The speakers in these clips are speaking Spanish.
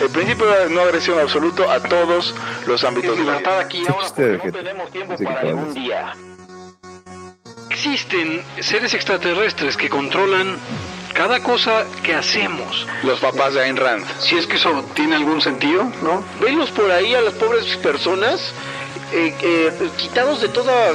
El principio de no agresión absoluto a todos los ámbitos de la vida. libertad aquí ahora porque no tenemos tiempo para eso. día. Existen seres extraterrestres que controlan cada cosa que hacemos. Los papás de Ayn Rand. Si es que eso tiene algún sentido, ¿no? Venlos por ahí a las pobres personas eh, eh, quitados de toda eh,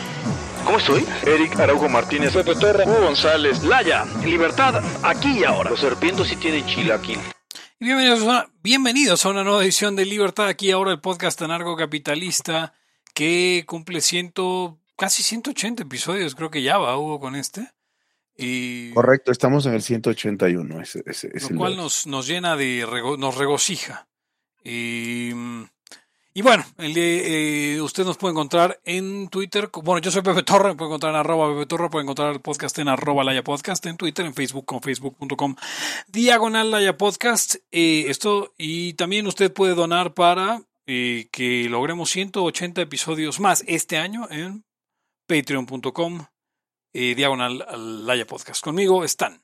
¿Cómo estoy? Eric Araujo Martínez, Pepe Torra, Hugo González, Laya. Libertad aquí y ahora. Los serpientes sí tienen chilaquil. Y Bienvenidos a, una, bienvenidos a una nueva edición de Libertad aquí y ahora el podcast anarcocapitalista que cumple ciento, casi 180 episodios, creo que ya va Hugo con este. Y Correcto, estamos en el 181. Ese, ese, es lo el cual nos, nos llena de, rego- nos regocija. Y, mm, y bueno, el eh, usted nos puede encontrar en Twitter. Bueno, yo soy Pepe Torre, me puede encontrar en arroba Pepe Torre, puede encontrar el podcast en arroba Laya Podcast, en Twitter, en Facebook con facebook.com diagonal Laya Podcast. Eh, esto, y también usted puede donar para eh, que logremos 180 episodios más este año en patreon.com eh, diagonal Laya Podcast. Conmigo están.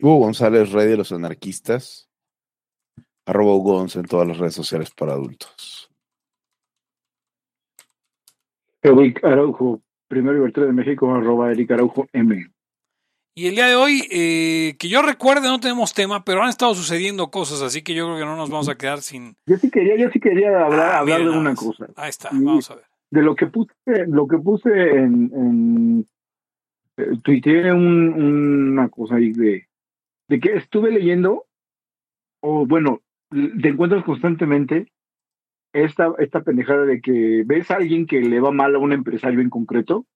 Hugo González, rey de los anarquistas. Arroba Hugo Gonz en todas las redes sociales para adultos. Eric Araujo, primer libertad de México, arroba Eric Araujo M. Y el día de hoy, eh, que yo recuerde, no tenemos tema, pero han estado sucediendo cosas, así que yo creo que no nos vamos a quedar sin. Yo sí quería, yo sí quería hablar, Ah, hablar de una cosa. Ahí está, Y- vamos a ver. De lo que puse, lo que puse en, en eh, tuiteé un- una cosa ahí de, de que estuve leyendo, o bueno, te encuentras constantemente esta, esta pendejada de que ves a alguien que le va mal a un empresario en concreto,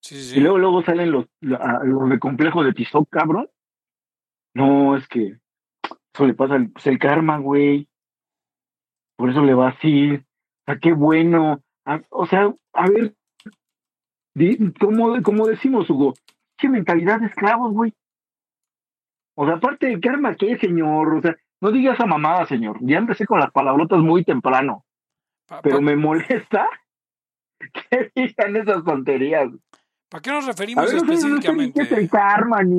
Sí, sí, sí. Y luego, luego salen los, los de complejo de Tizoc, cabrón. No, es que eso le pasa el, pues el karma, güey. Por eso le va así. O sea, qué bueno. Ah, o sea, a ver, ¿cómo, cómo decimos, Hugo? ¿Qué mentalidad de esclavos, güey? O sea, aparte del karma, ¿qué, señor? O sea, no digas a mamada, señor. Ya empecé con las palabrotas muy temprano. Pa- Pero me molesta que digan esas tonterías. ¿Para qué nos A referimos ver, no sé, no ni específicamente?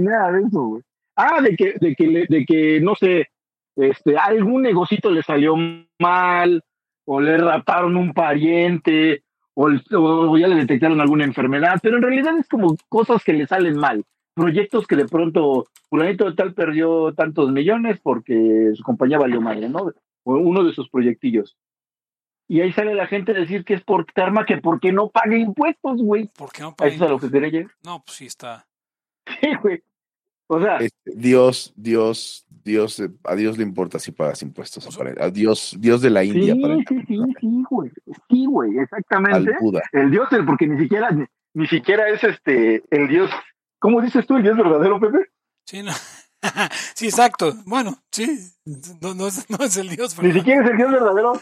nada de eso, güey. Ah, de que, de que, de que, no sé, este, algún negocito le salió mal, o le raptaron un pariente, o ya le detectaron alguna enfermedad, pero en realidad es como cosas que le salen mal. Proyectos que de pronto, fulanito de tal perdió tantos millones porque su compañía valió madre, ¿no? O uno de sus proyectillos. Y ahí sale la gente a decir que es por karma, que porque no pague impuestos, güey. ¿Por qué no Eso para es a lo que quería llegar. No, pues sí está. Sí, güey. O sea, Este, Dios, Dios, Dios, eh, a Dios le importa si pagas impuestos. apare- A Dios, Dios de la sí, India, sí, sí, ¿no? sí, güey. Sí, güey, al exactamente. Buda. El Dios, el- porque ni siquiera, ni, ni siquiera es este, el Dios. ¿Cómo dices tú, el Dios verdadero, Pepe? Sí, no. sí, exacto. Bueno, sí. No, no es, no es el Dios, Ni ¿verdad? siquiera es el Dios verdadero.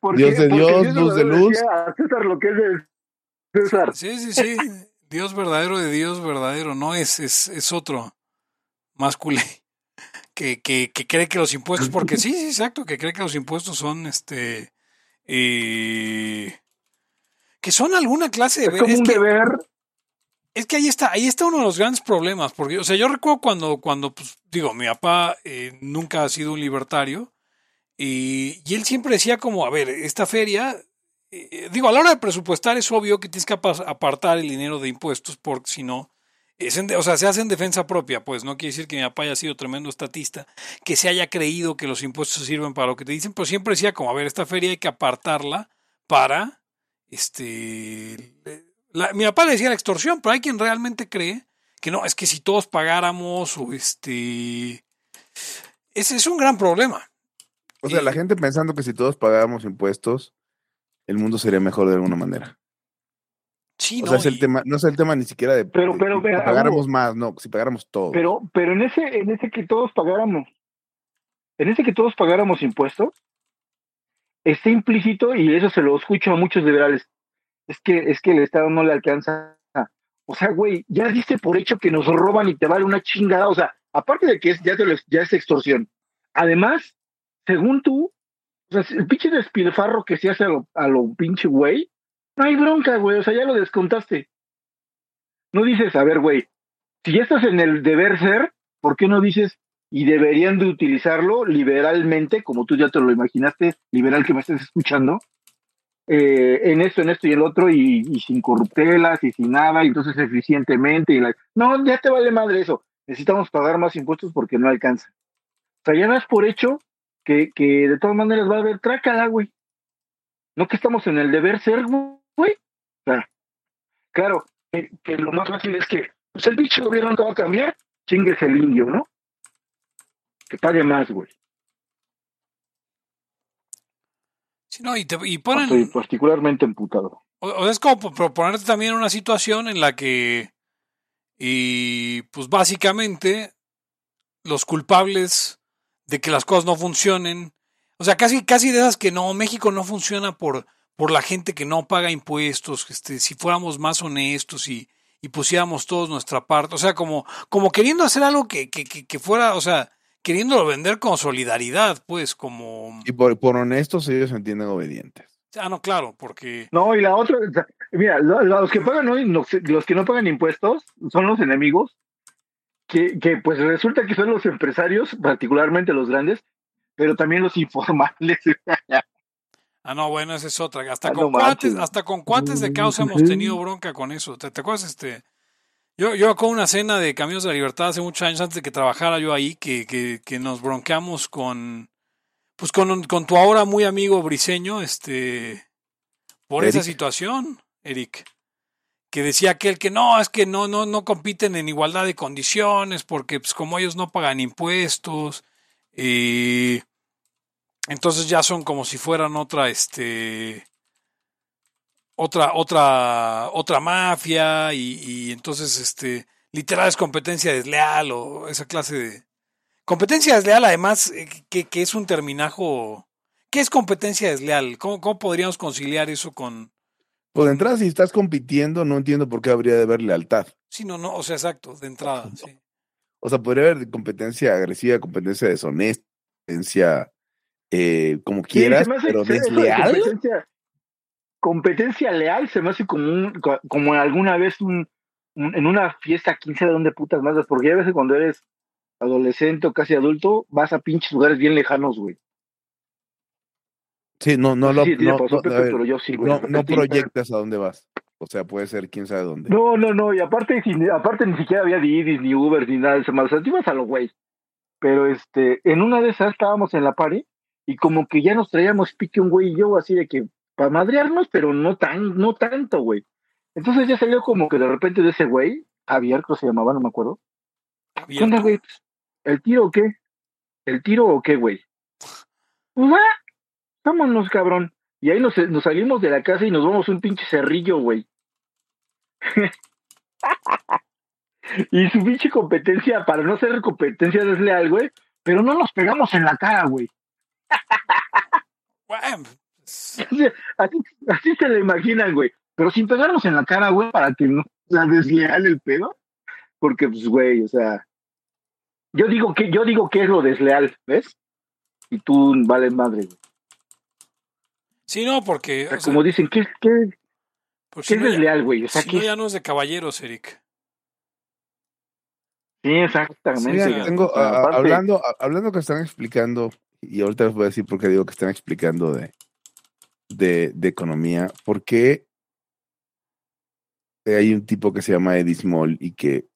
Porque, Dios de Dios, el luz de verdadero luz. A César lo que es de César. Sí, sí, sí. Dios verdadero de Dios verdadero. No es, es, es otro más. Que, que, que cree que los impuestos, porque sí, sí, exacto, que cree que los impuestos son este. eh, que son alguna clase de. Es como es un que- deber. Es que ahí está, ahí está uno de los grandes problemas, porque, o sea, yo recuerdo cuando, cuando, pues, digo, mi papá eh, nunca ha sido un libertario, y, y él siempre decía como, a ver, esta feria, eh, digo, a la hora de presupuestar es obvio que tienes que apa- apartar el dinero de impuestos, porque si no, es en o sea, se hace en defensa propia, pues no quiere decir que mi papá haya sido tremendo estatista, que se haya creído que los impuestos sirven para lo que te dicen, pero siempre decía como, a ver, esta feria hay que apartarla para, este, la- mi papá le decía la extorsión, pero hay quien realmente cree que no, es que si todos pagáramos o este... Ese es un gran problema. O sea, la gente pensando que si todos pagáramos impuestos, el mundo sería mejor de alguna manera. Sí, O no, sea, es el y- tema, no es el tema ni siquiera de, Pero- de- pero, vea, pagáramos más, no, si pagáramos todo. Pero, pero en ese, en ese que todos pagáramos, en ese que todos pagáramos impuestos, está implícito, y eso se lo escucho a muchos liberales, es que, es que el Estado no le alcanza. O sea, güey, ya diste por hecho que nos roban y te vale una chingada. O sea, aparte de que es, ya, te lo- ya es extorsión. Además, según tú, o sea, el pinche despilfarro que se hace a lo, a lo pinche güey, no hay bronca, güey. O sea, ya lo descontaste. No dices, a ver, güey, si ya estás en el deber ser, ¿por qué no dices y deberían de utilizarlo liberalmente, como tú ya te lo imaginaste, liberal que me estés escuchando, eh, en esto, en esto y el otro, y, y sin corruptelas y sin nada, y entonces eficientemente. Y la... No, ya te vale madre eso. Necesitamos pagar más impuestos porque no alcanza. O sea, ya das por hecho que, que de todas maneras va a haber trácala, güey. No que estamos en el deber ser, güey. Claro, que, que lo más fácil es que pues el bicho gobierno no va a cambiar, chingues el indio, ¿no? Que pague más, güey. Sí, no, y, te, y ponen, Estoy particularmente emputado. O, o es como po- proponerte también una situación en la que, y pues básicamente, los culpables de que las cosas no funcionen, o sea, casi, casi de esas que no, México no funciona por, por la gente que no paga impuestos, este, si fuéramos más honestos y, y pusiéramos todos nuestra parte, o sea, como, como queriendo hacer algo que, que, que, que fuera, o sea, queriéndolo vender con solidaridad, pues, como, Y por, por honestos ellos se entienden obedientes. ah, no, claro, porque, No, y la otra, mira, lo- los que pagan hoy, no- los que no pagan impuestos son los enemigos, que, que pues resulta que son los empresarios, particularmente los grandes, pero también los informales. Ah, no, bueno, esa es otra. Hasta Ah, con no cuates, hasta con cuates de causa hemos tenido bronca con eso. ¿Te, te acuerdas este? Yo, yo con una cena de Caminos de la Libertad hace muchos años antes de que trabajara yo ahí, que, que, que nos bronqueamos con pues con, con tu ahora muy amigo briseño, este por esa situación, Eric. Que decía aquel que no, es que no, no, no compiten en igualdad de condiciones, porque pues como ellos no pagan impuestos, eh, entonces ya son como si fueran otra, este, otra, otra, otra mafia y, y entonces, este, literal es competencia desleal o esa clase de competencia desleal. Además, eh, que, que es un terminajo. ¿Qué es competencia desleal? ¿Cómo, cómo podríamos conciliar eso con? Pues de entrada, si estás compitiendo, no entiendo por qué habría de haber lealtad. Sí, no, no, o sea, exacto, de entrada, sí. O sea, podría haber competencia agresiva, competencia deshonesta, competencia eh, como quieras, pero desleal. Competencia, competencia leal se me hace como, un, co- como alguna vez un, un- en una fiesta, quién sabe dónde putas más, porque ya ves que cuando eres adolescente o casi adulto, vas a pinches lugares bien lejanos, güey. Sí, no, no, No, lo, no, pasó, no, a Pepe, ver, pero yo sí, güey. no, De no repente- proyectas a dónde vas. O sea, puede ser quién sabe dónde. No, no, no, y aparte, sin- aparte ni siquiera había Didis, ni Uber, ni nada de eso. O sea, ibas a lo güey. Pero este, en una de esas estábamos en la party y como que ya nos traíamos pique un güey y yo, así de que para madrearnos, pero no tan, no tanto, güey. Entonces ya salió como que de repente de ese güey, Javier, creo que se llamaba, no me acuerdo. ¿Qué onda, güey? ¿El tiro o qué? ¿El tiro o qué, güey? Pues va, vámonos, cabrón. Y ahí nos, nos salimos de la casa y nos vamos un pinche cerrillo, güey. y su pinche competencia, para no ser competencia desleal, güey, pero no nos pegamos en la cara, güey. Pues, Así, así, se lo imaginan, güey. Pero sin pegarnos en la cara, güey, para que no sea desleal el pedo. Porque, pues, güey, o sea. Yo digo que, yo digo que es lo desleal, ¿ves? Y tú vales madre, güey. sí, no, porque, O sea, o sea, como dicen, ¿qué, qué, pues, qué si es no, ya, desleal, güey? O sea, si ¿qué no, ya no es de caballeros, Eric. Sí, exactamente. Sí, tengo, a- hablando, a- hablando que están explicando, y ahorita les voy a decir por qué digo que están explicando de, de, de economía, porque hay un tipo que se llama Eddie Small y que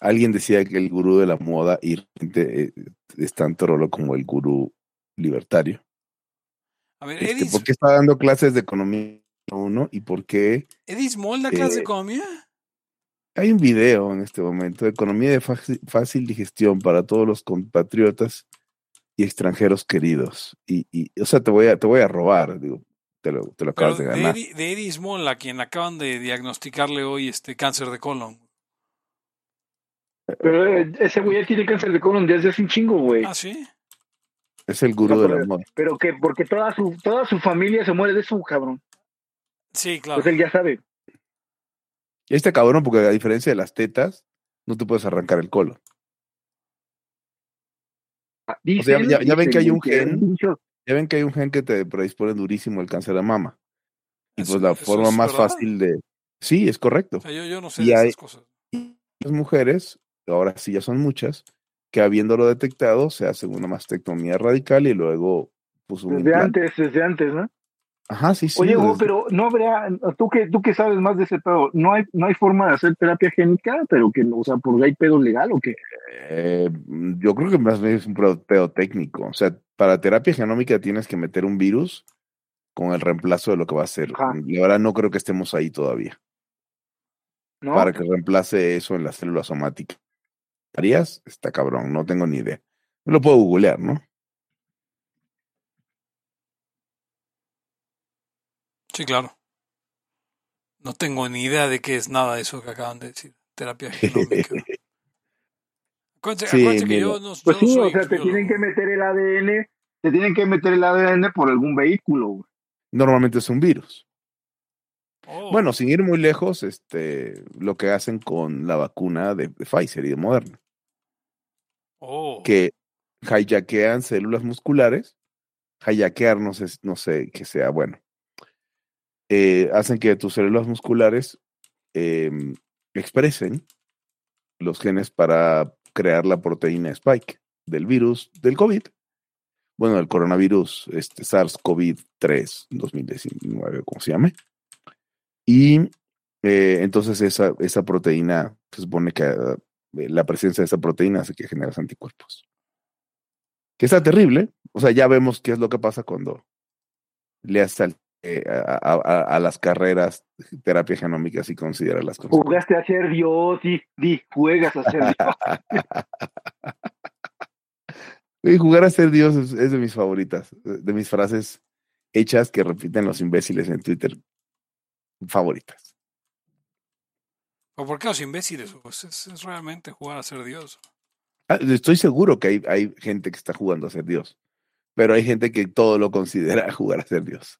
alguien decía que el gurú de la moda y realmente, eh, es tanto rolo como el gurú libertario. A ver, Este, ¿Por qué está dando clases de economía uno y por qué Eddie Small da clase de Eh, economía. Hay un video en este momento, Economía de fácil, fácil digestión para todos los compatriotas y extranjeros queridos. Y, y, o sea, te voy a, te voy a robar, digo, te lo, te lo Pero acabas de de ganar. Eddie, de Eddie Small, a quien acaban de diagnosticarle hoy este cáncer de colon. Pero eh, ese güey tiene cáncer de colon desde hace un chingo, güey. Ah, sí. Es el gurú No, del pero- amor. Pero que porque toda su, toda su familia se muere de eso, cabrón. Sí, claro. Pues él ya sabe. Y este cabrón, porque a diferencia de las tetas, no te puedes arrancar el colon. Dicen, ya- ya ven que hay un gen. dicho, Ya ven que hay un gen que te predispone durísimo el cáncer de mama. Y Eso- pues la forma más verdad. fácil de... Sí, es correcto. O sea, yo, yo no sé Y de hay- esas cosas. Las mujeres, ahora sí ya son muchas, que habiéndolo detectado se hacen una mastectomía radical y luego pues un Desde antes, desde antes, ¿no? Ajá, sí, sí. Oye, Hugo, pero no habrá, tú que, tú que sabes más de ese pedo, no hay, no hay forma de hacer terapia génica, pero que, o sea, porque hay pedo legal o qué. Eh, yo creo que más bien es un pedo técnico. O sea, para terapia genómica tienes que meter un virus con el reemplazo de lo que va a ser. Ajá. Y ahora no creo que estemos ahí todavía. ¿no? Para que reemplace eso en la célula somática. ¿Harías? Está cabrón, no tengo ni idea. Lo puedo googlear, ¿no? Sí, claro. No tengo ni idea de qué es nada de eso que acaban de decir. Terapia genómica. Acuérdense, Sí, acuérdense que yo no, Pues yo no sí, soy o sea, te tienen que meter el ADN, te tienen que meter el ADN por algún vehículo, güey. Normalmente es un virus. Oh, Bueno, sin ir muy lejos, este, lo que hacen con la vacuna de, de Pfizer y de Moderna, oh. que hijackean células musculares, hijackear no sé, no sé que sea bueno, eh, hacen que tus células musculares em, expresen los genes para crear la proteína spike del virus del COVID. Bueno, el coronavirus, este SARS-CoV-3 2019, ¿cómo se llame? Y eh, entonces esa, esa proteína, se supone que eh, la presencia de esa proteína hace que generas anticuerpos. Que está terrible. O sea, ya vemos qué es lo que pasa cuando le haces a, a- a- a las carreras terapia genómica y consideras las cosas. Jugaste a ser Dios, di, di, juegas a ser Dios. Y jugar a ser Dios es, es de mis favoritas, de mis frases hechas que repiten los imbéciles en Twitter favoritas. ¿Pero ¿Por qué los imbéciles? Pues es, es realmente jugar a ser Dios. Ah, Estoy seguro que hay, hay gente que está jugando a ser Dios, pero hay gente que todo lo considera jugar a ser Dios.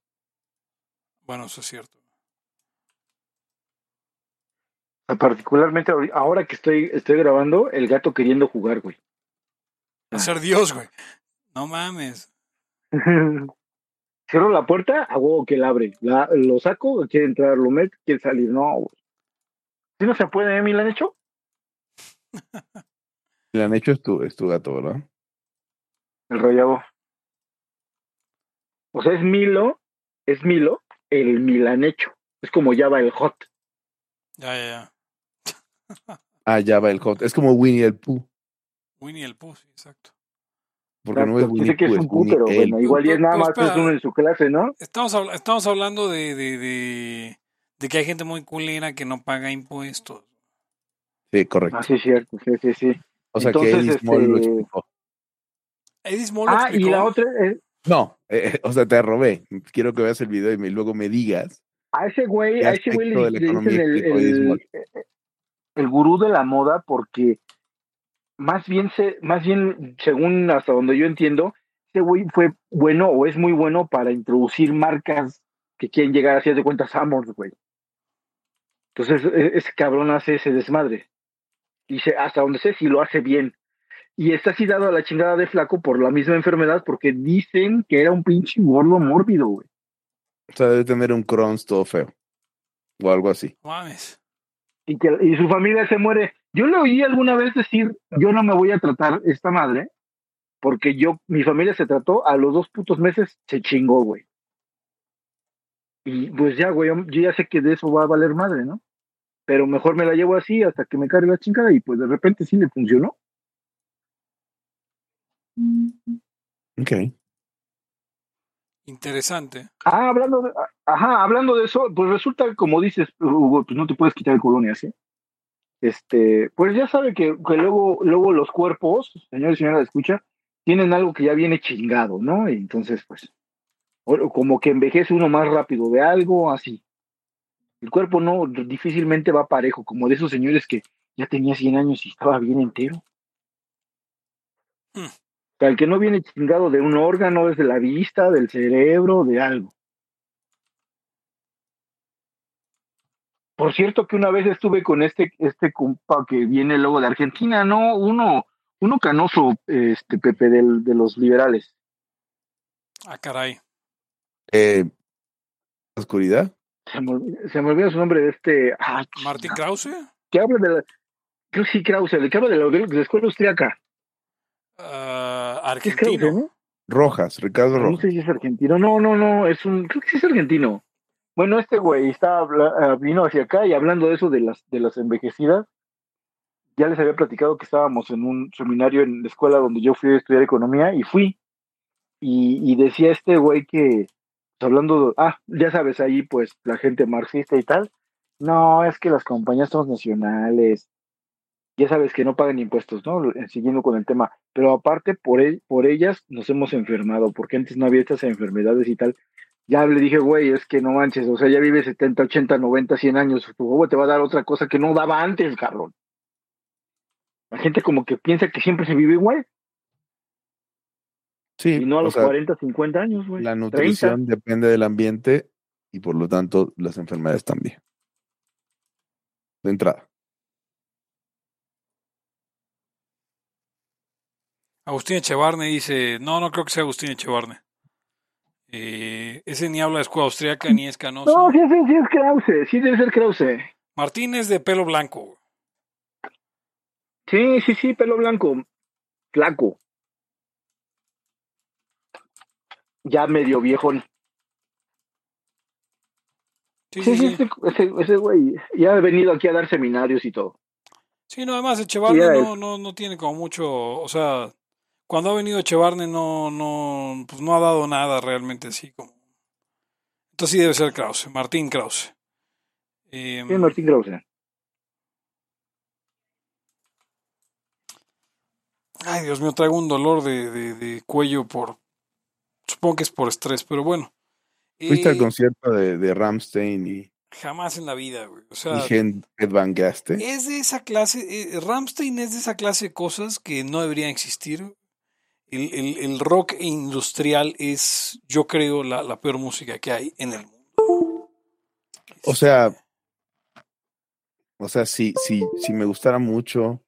Bueno, eso es cierto. Particularmente ahori- ahora que estoy, estoy grabando, el gato queriendo jugar, güey. A ser Dios, güey. No mames. Cierro la puerta, huevo que la abre. La, lo saco, quiere entrar, lo meto, quiere salir. No, güey. Si no se puede, ¿eh? ¿Me lo han hecho? Le han hecho es tu, es tu gato, ¿verdad? El rollabo. O sea, es Milo, es Milo, el Milanecho. Es como Java el Hot. Ya, ya, ya. Ah, ya va el hot. Es como Winnie el Pooh, Winnie el Pooh, sí, exacto. porque no es Exacto, Winnie dice que es Pooh, un Winnie pero bueno, igual y es nada Pues, más es espera. uno en su clase, ¿no? Estamos, estamos hablando de, de, de, de que hay gente muy culera que no paga impuestos. Sí, correcto. Ah, sí, cierto, sí, sí, sí. O sea entonces, que Eddie Small lo este- explicó. Edith Small lo Ah, y explicó. la otra, es, No, eh, o sea, te robé. Quiero que veas el video y me- luego me digas. a ese güey, ¿Qué a ese güey le, le dicen el, Eddie el, gurú de la moda porque más bien se, más bien, según hasta donde yo entiendo, ese güey fue bueno o es muy bueno para introducir marcas que quieren llegar así de cuentas Amos, güey. Entonces, e- ese cabrón hace ese desmadre. Dice, hasta donde sé si lo hace bien. Y está así dado a la chingada de flaco por la misma enfermedad, porque dicen que era un pinche gordo mórbido, güey. O sea, debe tener un Crohn's todo feo. O algo así. Mames. y que y su familia se muere. Yo le oí alguna vez decir, yo no me voy a tratar esta madre, porque yo, mi familia se trató, a los dos putos meses se chingó, güey. Y pues ya, güey, yo ya sé que de eso va a valer madre, ¿no? Pero mejor me la llevo así hasta que me cargue la chingada y pues de repente sí le funcionó. Ok. Interesante. Ah, hablando de, ajá, hablando de eso, pues resulta, como dices, Hugo, pues no te puedes quitar el colonia, ¿sí? Este, pues ya sabe que, que luego, luego los cuerpos, señores y señoras, escucha, tienen algo que ya viene chingado, ¿no? Y entonces, pues, o- como que envejece uno más rápido de algo, así. El cuerpo no difícilmente va parejo, como de esos señores que ya tenía 100 años y estaba bien entero. O sea, el que no viene chingado de un órgano es de la vista, del cerebro, de algo. Por cierto que una vez estuve con este, este compa que viene luego de Argentina, ¿no? Uno, uno canoso, este Pepe, del, de los liberales. Ah, caray. Eh, ¿Oscuridad? Se me, olvidó- se me olvidó su nombre de este. Ah, Martín Krause. que habla de la. Creo que sí, Krause, el que habla de la, de la escuela austriaca. Ah, ¿Qué es Krause, argentino. no? Rojas, Ricardo No Rojas. sé si es argentino. No, no, no, es un. Creo que sí es argentino. Bueno, este güey está, ah, vino hacia acá y hablando de eso de las, de las envejecidas, ya les había platicado que estábamos en un seminario en la escuela donde yo fui a estudiar economía y fui. Y, y decía este güey que, pues, hablando, de- ah, ya sabes, ahí pues la gente marxista y tal. No, es que las compañías transnacionales, ya sabes que no pagan impuestos, ¿no? Eh, Siguiendo con el tema. Pero aparte, por, el- por ellas nos hemos enfermado, porque antes no había estas enfermedades y tal. Ya le dije, güey, es que no manches, o sea, ya vive 70, 80, 90, 100 años, tu huevo te va a dar otra cosa que no daba antes, cabrón. La gente como que piensa que siempre se vive igual, Sí, y no a los sea, 40, 50 años, güey. la 30. nutrición depende del ambiente y por lo tanto las enfermedades también. De entrada. Agustín Echevarne dice, no, no creo que sea Agustín Echevarne. Eh, ese ni habla de escuela austriaca ni es canoso. No, sí, sí, sí es Krause, sí debe ser Krause. Martín es de pelo blanco. Sí, sí, sí, pelo blanco, flaco. Ya medio viejón. Sí, Sí, sí, sí, sí. ese, ese, güey ya ha venido aquí a dar seminarios y todo. Sí, no, además Echevarne Sí, no, no, no tiene como mucho, o sea, cuando ha venido Echevarne no, no, pues no ha dado nada realmente así como. Entonces sí debe ser Krause, Martín Krause. Eh, Sí, Martín Krause. ay, Dios mío, traigo un dolor de, de, de cuello por, supongo que es por estrés, pero bueno. Fuiste al Eh, concierto de, de Ramstein y, jamás en la vida, güey. O sea, Gen- Ed Van Gaste. es de esa clase, eh, Rammstein es de esa clase de cosas que no deberían existir. El, el- el rock industrial es, yo creo, la, la peor música que hay en el mundo. O sea, o sea, si, si, si me gustara mucho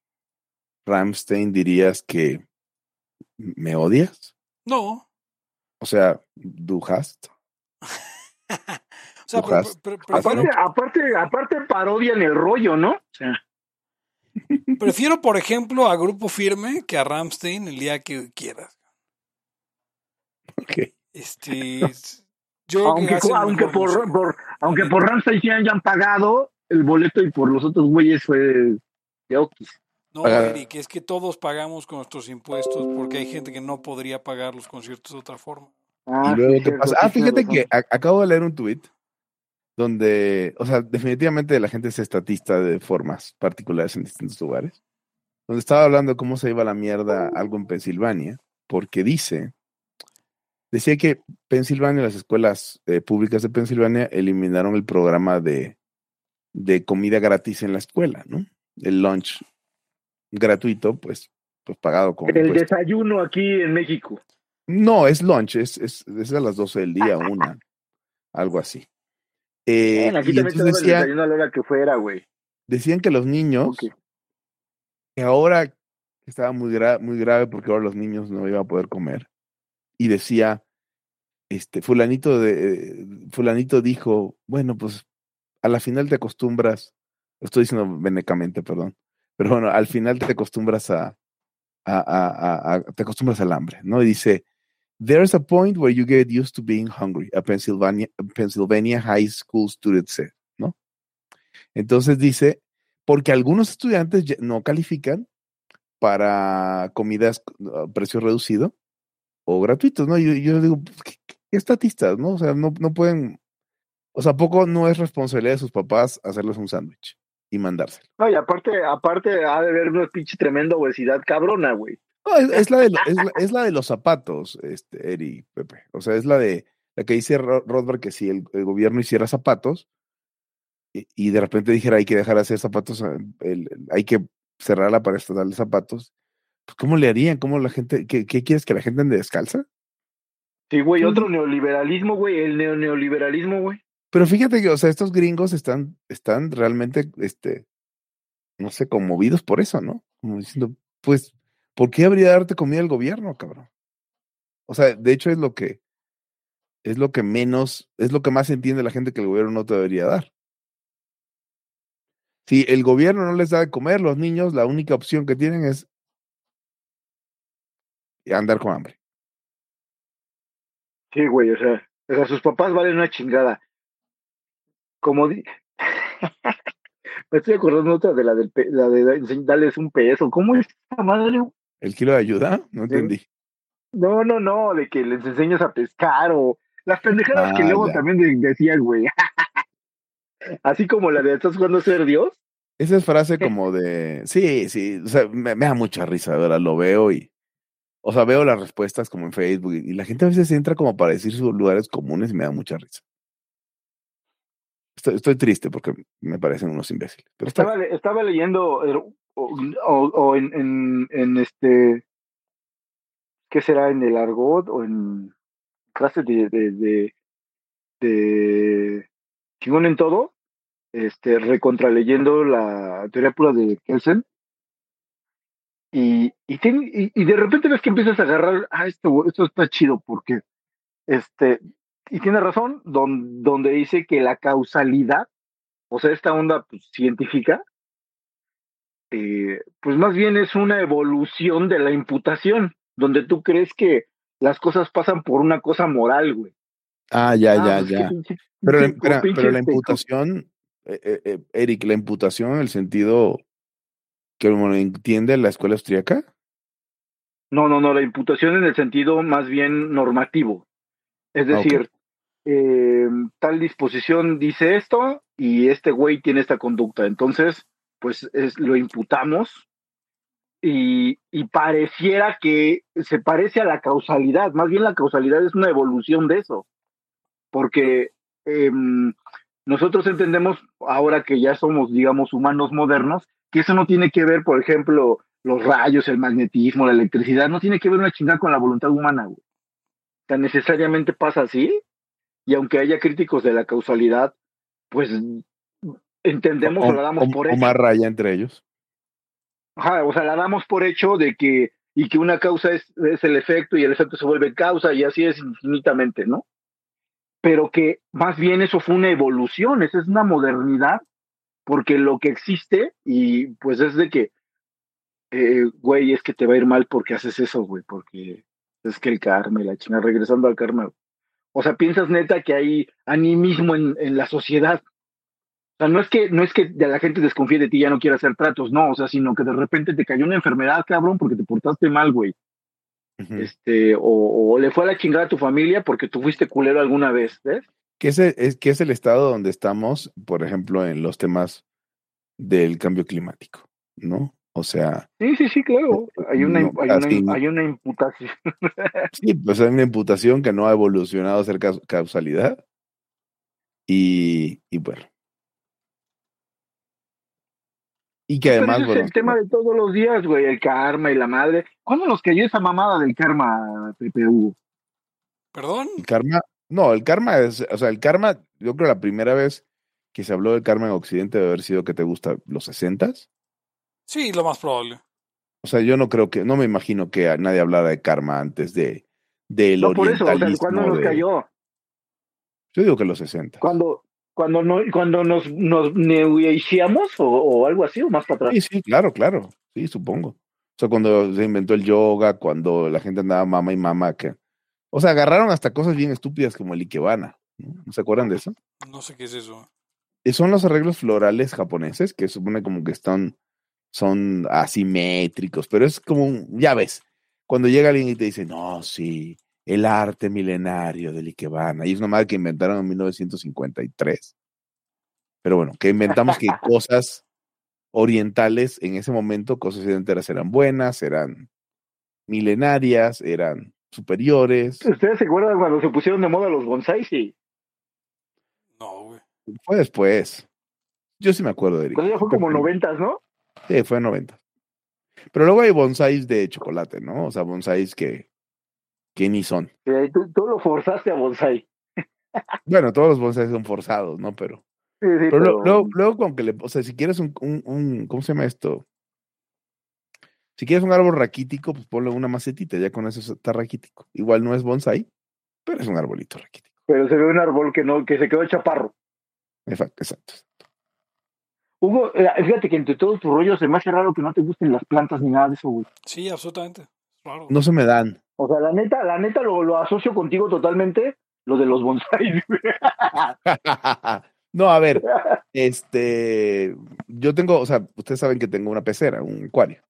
Ramstein, dirías que me odias. No. O sea, du hast. O sea, Aparte, aparte, aparte parodian el rollo, ¿no? O sea, prefiero, por ejemplo, a Grupo Firme que a Rammstein el día que quieras. Ok. Este, yo creo que aunque, por, aunque por Ramstein sí hayan pagado el boleto y por los otros güeyes fue de Oquis. No. Eric, es que todos pagamos con nuestros impuestos porque hay gente que no podría pagar los conciertos de otra forma. Ah, y luego sí, qué cierto, pasa. sí Ah, fíjate que acabo de leer un tuit donde, o sea, definitivamente la gente es estatista de formas particulares en distintos lugares. Donde estaba hablando de cómo se iba la mierda algo en Pensilvania, porque dice, decía que Pensilvania, las escuelas eh, públicas de Pensilvania eliminaron el programa de, de comida gratis en la escuela, ¿no? El lunch gratuito, pues, pues pagado con El desayuno aquí en México. No, es lunch, es, es, es a las 12 del día, una, algo así. Eh, Bueno, aquí también decían, desayuno a la hora que fuera, güey. decían que los niños, que ahora estaba muy, gra- muy grave porque ahora los niños no iban a poder comer, y decía, este, fulanito, de, eh, fulanito dijo, bueno, pues a la final te acostumbras, lo estoy diciendo venecamente, perdón, pero bueno, al final te acostumbras a, a- a- a- te acostumbras al hambre, ¿no? Y dice, There's a point where you get used to being hungry, a Pennsylvania, Pennsylvania High School student said, ¿no? Entonces dice, porque algunos estudiantes no califican para comidas a precio reducido o gratuitos, ¿no? Yo, yo digo, pues, ¿qué, qué estatistas, no? O sea, no, no pueden, o sea, ¿a poco no es responsabilidad de sus papás hacerles un sándwich y mandárselo. No, y aparte, aparte ha de haber una pinche tremenda obesidad cabrona, güey. No, es, es la de, es, la, es la de los zapatos, este, Eri, Pepe. O sea, es la de la que dice Ro- Rothbard que si el, el gobierno hiciera zapatos y, y de repente dijera hay que dejar de hacer zapatos, el- el- hay que cerrar la para estatal de zapatos, pues, ¿cómo le harían? ¿Cómo la gente, qué, qué quieres que la gente ande descalza? Sí, güey, otro neoliberalismo, güey, el neo neoliberalismo, güey. Pero fíjate que, o sea, estos gringos están, están realmente, este, no sé, conmovidos por eso, ¿no? Como diciendo, pues, ¿por qué habría de darte comida el gobierno, cabrón? O sea, de hecho es lo que, es lo que menos, es lo que más entiende la gente que el gobierno no te debería dar. Si el gobierno no les da de comer, los niños, la única opción que tienen es andar con hambre. Sí, güey, o sea, o sea, sus papás valen una chingada. Como di... Me estoy acordando otra de la, del de darles un peso. ¿Cómo es esa madre? ¿El kilo de ayuda? No entendí. No, no, no, de que les enseñas a pescar o las pendejadas que Ah, luego ya. también de- decían, güey. Así como la de estás jugando a ser Dios. Esa es frase como de, sí, sí, o sea, me, me da mucha risa, verdad, lo veo y, o sea, veo las respuestas como en Facebook y, la gente a veces entra como para decir sus lugares comunes y me da mucha risa. Estoy, estoy triste porque me parecen unos imbéciles, pero Estaba, estaba leyendo eh, o, o- en, en, en este, ¿qué será? En el argot o en clases de, de, de, de chingón en todo, este, recontraleyendo la teoría pura de Kelsen. Y, y, ten- y, y de repente ves que empiezas a agarrar, ah, esto, esto está chido, porque, este, y tiene razón, don- donde dice que la causalidad, o sea, esta onda pues, científica, eh, pues más bien es una evolución de la imputación, donde tú crees que las cosas pasan por una cosa moral, güey. Ah, ya, Ah, ya, pues, ya. pinche- Pero, pinche- pinche pero la este, imputación, eh, eh, eh, Eric, la imputación en el sentido que entiende la escuela austríaca. No, no, no, la imputación en el sentido más bien normativo. Es Ah, decir, eh, tal disposición dice esto y este güey tiene esta conducta. Entonces, pues es, lo imputamos y, y pareciera que se parece a la causalidad. Más bien la causalidad es una evolución de eso. Porque em, nosotros entendemos, ahora que ya somos, digamos, humanos modernos, que eso no tiene que ver, por ejemplo, los rayos, el magnetismo, la electricidad, no tiene que ver una chingada con la voluntad humana, güey. Tan necesariamente pasa así, y aunque haya críticos de la causalidad, pues entendemos o, la damos o- por o hecho. más raya entre ellos. Ajá, o sea, la damos por hecho de que, y que una causa es, es el efecto y el efecto se vuelve causa y así es infinitamente, ¿no? Pero que más bien eso fue una evolución, esa es una modernidad, porque lo que existe, y pues es de que, eh, güey, es que te va a ir mal porque haces eso, güey, porque es que el karma y la chingada, regresando al karma. O sea, piensas neta que hay animismo en, en la sociedad. O sea, no es que no es que la gente desconfíe de ti y ya no quiera hacer tratos, no, o sea, sino que de repente te cayó una enfermedad, cabrón, porque te portaste mal, güey. Este, o, o le fue a la chingada a tu familia porque tú fuiste culero alguna vez, ¿ves? que es, el- es, que es el estado donde estamos, por ejemplo, en los temas del cambio climático, ¿no? O sea, Sí, sí, sí, claro. Hay una, No, hay una, hay una imputación. sí, pues hay una imputación que no ha evolucionado a ser caus- causalidad. Y, y bueno. Y que Pero además, ese es el tema de todos los días, güey, el karma y la madre. ¿Cuándo nos cayó esa mamada del karma, Pepe Hugo? ¿Perdón? el karma, no, el karma es, o sea, el karma, yo creo la primera vez que se habló del karma en Occidente debe haber sido que te gusta los sesentas. Sí, lo más probable. O sea, yo no creo que, no me imagino que nadie hablara de karma antes de del No, por eso, o sea, orientalismo. ¿cuándo nos cayó? Yo digo que los 60. Cuando, cuando, no, cuando nos, nos neuiciamos o, o algo así, o más para atrás. Sí, sí, claro, claro. Sí, supongo. O sea, cuando se inventó el yoga, cuando la gente andaba mama y mama, que. O sea, agarraron hasta cosas bien estúpidas como el ikebana. ¿no? ¿No se acuerdan de eso? No sé qué es eso. Y son los arreglos florales japoneses que supone como que están. Son asimétricos, pero es como un. Ya ves, cuando llega alguien y te dice, no, sí, el arte milenario del ikebana. Y es una madre que inventaron en 1953. Pero bueno, que inventamos que cosas orientales en ese momento, cosas occidentales eran buenas, eran milenarias, eran superiores. ¿Ustedes se acuerdan cuando se pusieron de moda los bonsáis? Sí. No, güey. Fue después. Yo sí me acuerdo de Eric. Ya fue como noventas, ¿no? Sí, fue en 90. Pero luego hay bonsáis de chocolate, ¿no? O sea, bonsáis que, que ni son. Sí, ahí tú, tú lo forzaste a bonsai. Bueno, todos los bonsáis son forzados, ¿no? Pero, Sí, sí, pero luego, pero- luego, luego con que le, o sea, si quieres un, un, un- ¿cómo se llama esto? Si quieres un árbol raquítico, pues ponle una macetita, ya con eso está raquítico. Igual no es bonsai, pero es un arbolito raquítico. pero se ve un árbol que no, que se quedó chaparro. Exacto, exacto. Hugo, eh, fíjate que entre todos tus rollos se me hace raro que no te gusten las plantas ni nada de eso, güey. Sí, absolutamente. Raro. No se me dan. O sea, la neta, la neta lo, lo asocio contigo totalmente, lo de los bonsáis. no, a ver, este, yo tengo, o sea, ustedes saben que tengo una pecera, un acuario,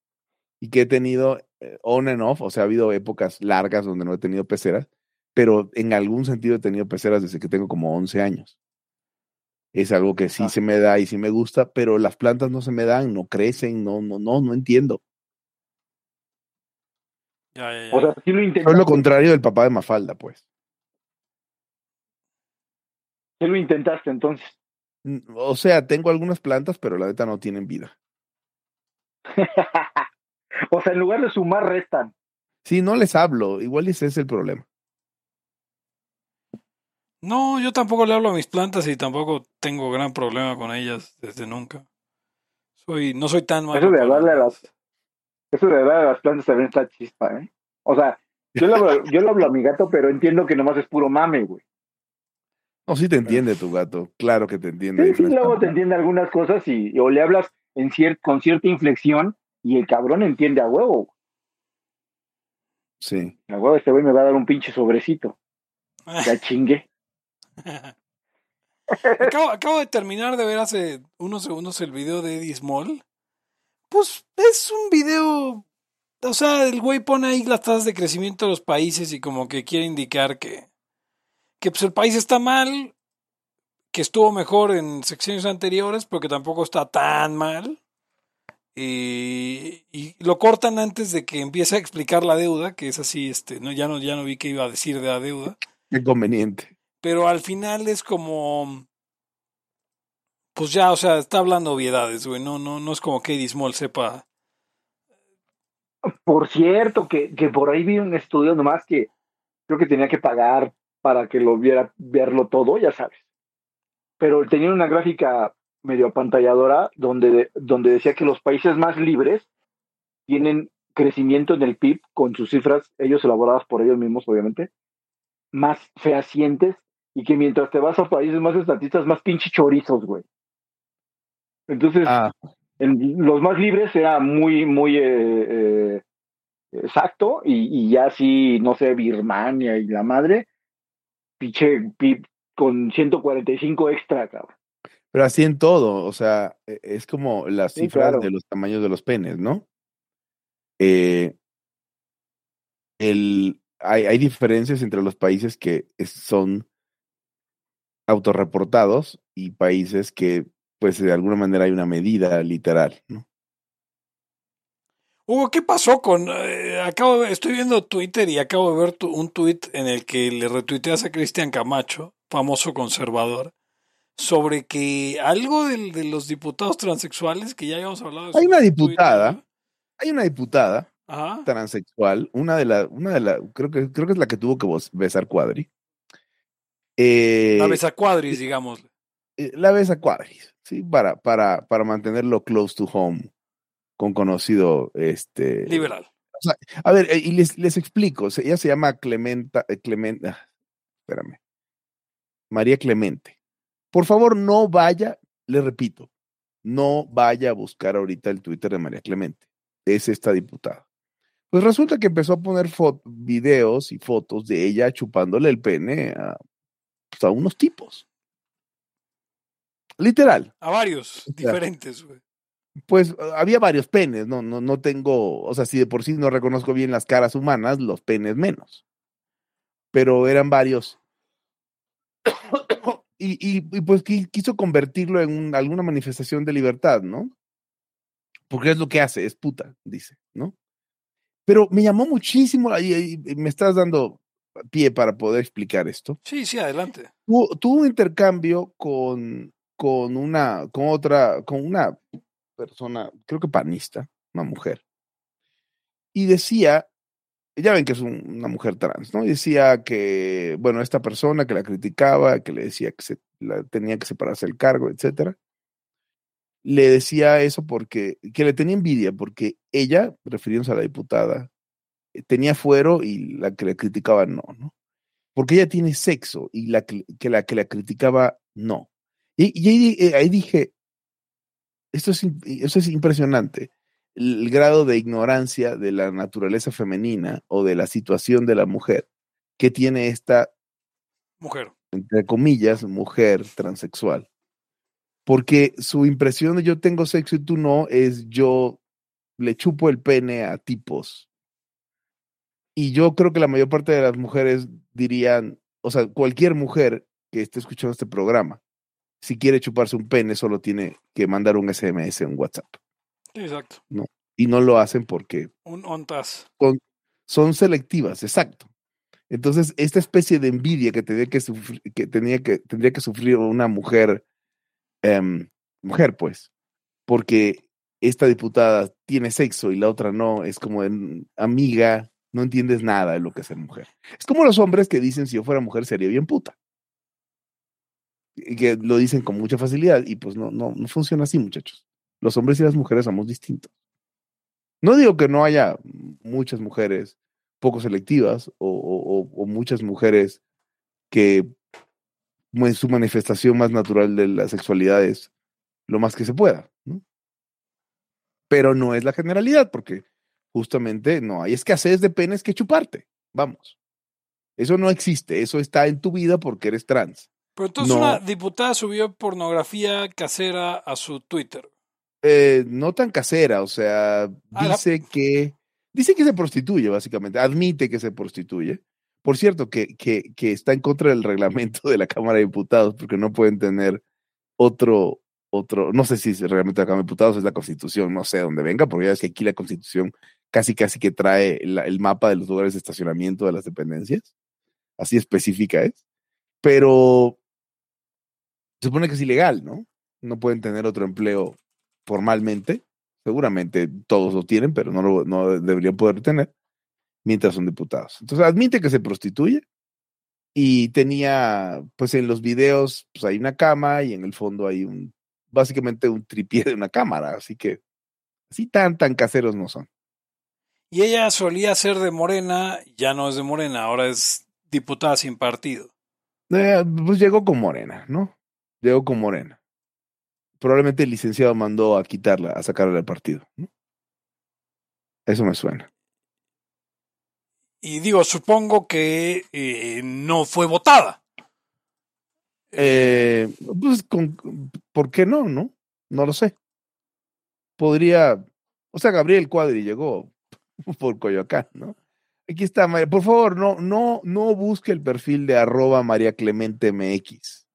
y que he tenido eh, on and off, o sea, ha habido épocas largas donde no he tenido peceras, pero en algún sentido he tenido peceras desde que tengo como 11 años. Es algo que sí Ah. se me da y sí me gusta, pero las plantas no se me dan, no crecen, no, no, no, no entiendo. Ya, ya, ya. O sea, sí lo Soy intentaste. lo contrario del papá de Mafalda, pues. Sí lo intentaste, entonces. O sea, tengo algunas plantas, pero la neta no tienen vida. o sea, en lugar de sumar, restan. Sí, no les hablo, igual ese es el problema. No, yo tampoco le hablo a mis plantas y tampoco tengo gran problema con ellas desde nunca. Soy, no soy tan malo. Eso de para- hablarle a las, eso de hablar a las plantas también está chispa, ¿eh? O sea, yo le hablo, yo le hablo a mi gato, pero entiendo que nomás es puro mame, güey. No, sí te entiende tu gato, claro que te entiende. Sí, sí, luego te entiende algunas cosas y, y o le hablas en cier- con cierta inflexión y el cabrón entiende a huevo. Sí. A huevo, este güey me va a dar un pinche sobrecito. Ya chingue. acabo, acabo de terminar de ver hace unos segundos el video de Eddie Small. Pues es un video. O sea, el güey pone ahí las tasas de crecimiento de los países y como que quiere indicar que, que pues el país está mal, que estuvo mejor en secciones anteriores, pero que tampoco está tan mal. Y, y lo cortan antes de que empiece a explicar la deuda, que es así, este, no, ya no, ya no vi qué iba a decir de la deuda Qué conveniente. pero al final es como pues ya, o sea, está hablando obviedades, güey, no, no, no es como que Eddie Small sepa. Por cierto, que, que por ahí vi un estudio nomás que creo que tenía que pagar para que lo viera, verlo todo, ya sabes. Pero tenía una gráfica medio apantalladora donde, donde decía que los países más libres tienen crecimiento en el PIB con sus cifras, ellos elaboradas por ellos mismos, obviamente, más fehacientes y que mientras te vas a países más estatistas, más pinche chorizos, güey. Entonces, Ah, en los más libres era muy, muy eh, eh, exacto, y, y ya sí, no sé, Birmania y la madre, pinche PIB con 145 extra, cabrón. pero así en todo, o sea, e- es como las Sí, cifras claro. de los tamaños de los penes, ¿no? Eh, el, hay, hay diferencias entre los países que son autorreportados y países que, pues, de alguna manera hay una medida literal, ¿no? Hugo, ¿qué pasó con...? eh, acabo de, estoy viendo Twitter y acabo de ver tu- un tweet en el que le retuiteas a Cristian Camacho, famoso conservador, sobre que algo del- de los diputados transexuales, que ya habíamos hablado de Hay una Twitter, diputada. Hay una diputada Ajá. transexual, una de las, una de las, creo que, creo que es la que tuvo que besar Cuadri. Eh, La besa cuadris, digamos. eh, la besa Cuadris, ¿sí? Para, para, para mantenerlo close to home con conocido, este... Liberal. A ver, eh, y les, les explico, ella se llama Clementa, eh, Clemen- ah, espérame, María Clemente. Por favor, no vaya, le repito, no vaya a buscar ahorita el Twitter de María Clemente. Es esta diputada. Pues resulta que empezó a poner videos y fotos de ella chupándole el pene a, pues, a unos tipos. Literal. A varios diferentes, güey. Pues había varios penes, no, no, no tengo, o sea, si de por sí no reconozco bien las caras humanas, los penes menos. Pero eran varios. y, y, y, pues qui- quiso convertirlo en un- alguna manifestación de libertad, ¿no? Porque es lo que hace, es puta, dice, ¿no? Pero me llamó muchísimo, y me estás dando pie para poder explicar esto. Sí, sí, adelante. Tuvo, tuvo un intercambio con, con una, con otra, con una persona, creo que panista, una mujer, y decía, ya ven que es un- una mujer trans, ¿no? Y decía que, bueno, esta persona que la criticaba, que le decía que se, la- tenía que separarse del cargo, etcétera, le decía eso porque, que le tenía envidia, porque ella, refiriéndose a la diputada, eh, tenía fuero y la que le criticaba no, ¿no? Porque ella tiene sexo y la que la que la criticaba no. Y, y ahí, di- eh, ahí dije, esto es, im- eso es impresionante, el, el grado de ignorancia de la naturaleza femenina o de la situación de la mujer que tiene esta Mujer. entre comillas, mujer transexual. Porque su impresión de yo tengo sexo y tú no es yo le chupo el pene a tipos. Y yo creo que la mayor parte de las mujeres dirían, o sea, cualquier mujer que esté escuchando este programa, si quiere chuparse un pene, solo tiene que mandar un SMS en WhatsApp. Exacto. Y no lo hacen porque Un ontas. son selectivas, exacto. Entonces, esta especie de envidia que tenía que sufrir, que tenía que, tendría que sufrir una mujer, em, mujer, pues, porque esta diputada tiene sexo y la otra no, es como en- amiga, no entiendes nada de lo que es ser mujer. Es como los hombres que dicen si yo fuera mujer sería bien puta. Que lo dicen con mucha facilidad y pues no, no, no funciona así, muchachos. Los hombres y las mujeres somos distintos. No digo que no haya muchas mujeres poco selectivas o, o- muchas mujeres que mu- su manifestación más natural de la sexualidad es lo más que se pueda, ¿no? Pero no es la generalidad, porque justamente no hay escasez de penes que chuparte. Vamos. Eso no existe, eso está en tu vida porque eres trans. Pero entonces No. una diputada subió pornografía casera a su Twitter. Eh, no tan casera, o sea, Ah, la- dice que dice que se prostituye, básicamente, admite que se prostituye. Por cierto, que, que, que está en contra del reglamento de la Cámara de Diputados, porque no pueden tener otro, otro, no sé si es el reglamento de la Cámara de Diputados, es la Constitución, no sé dónde venga, porque ya es que aquí la Constitución casi casi que trae la- el mapa de los lugares de estacionamiento de las dependencias, así específica es, pero se supone que es ilegal, ¿no? No pueden tener otro empleo formalmente, seguramente todos lo tienen, pero no lo no deberían poder tener mientras son diputados. Entonces admite que se prostituye y tenía, pues en los videos, pues hay una cama y en el fondo hay un, básicamente un tripié de una cámara, así que así tan, tan caseros no son. Y ella solía ser de Morena, ya no es de Morena, ahora es diputada sin partido. Eh, pues llegó con Morena, ¿no? Llegó con Morena. Probablemente el licenciado mandó a quitarla, a sacarla del partido. ¿no? Eso me suena. Y digo, supongo que eh, no fue votada. Eh, pues, con, ¿por qué no, no? No lo sé. Podría, o sea, Gabriel Cuadri llegó por Coyoacán, ¿no? Aquí está, María. Por favor, no, no, no busque el perfil de arroba María Clemente MX.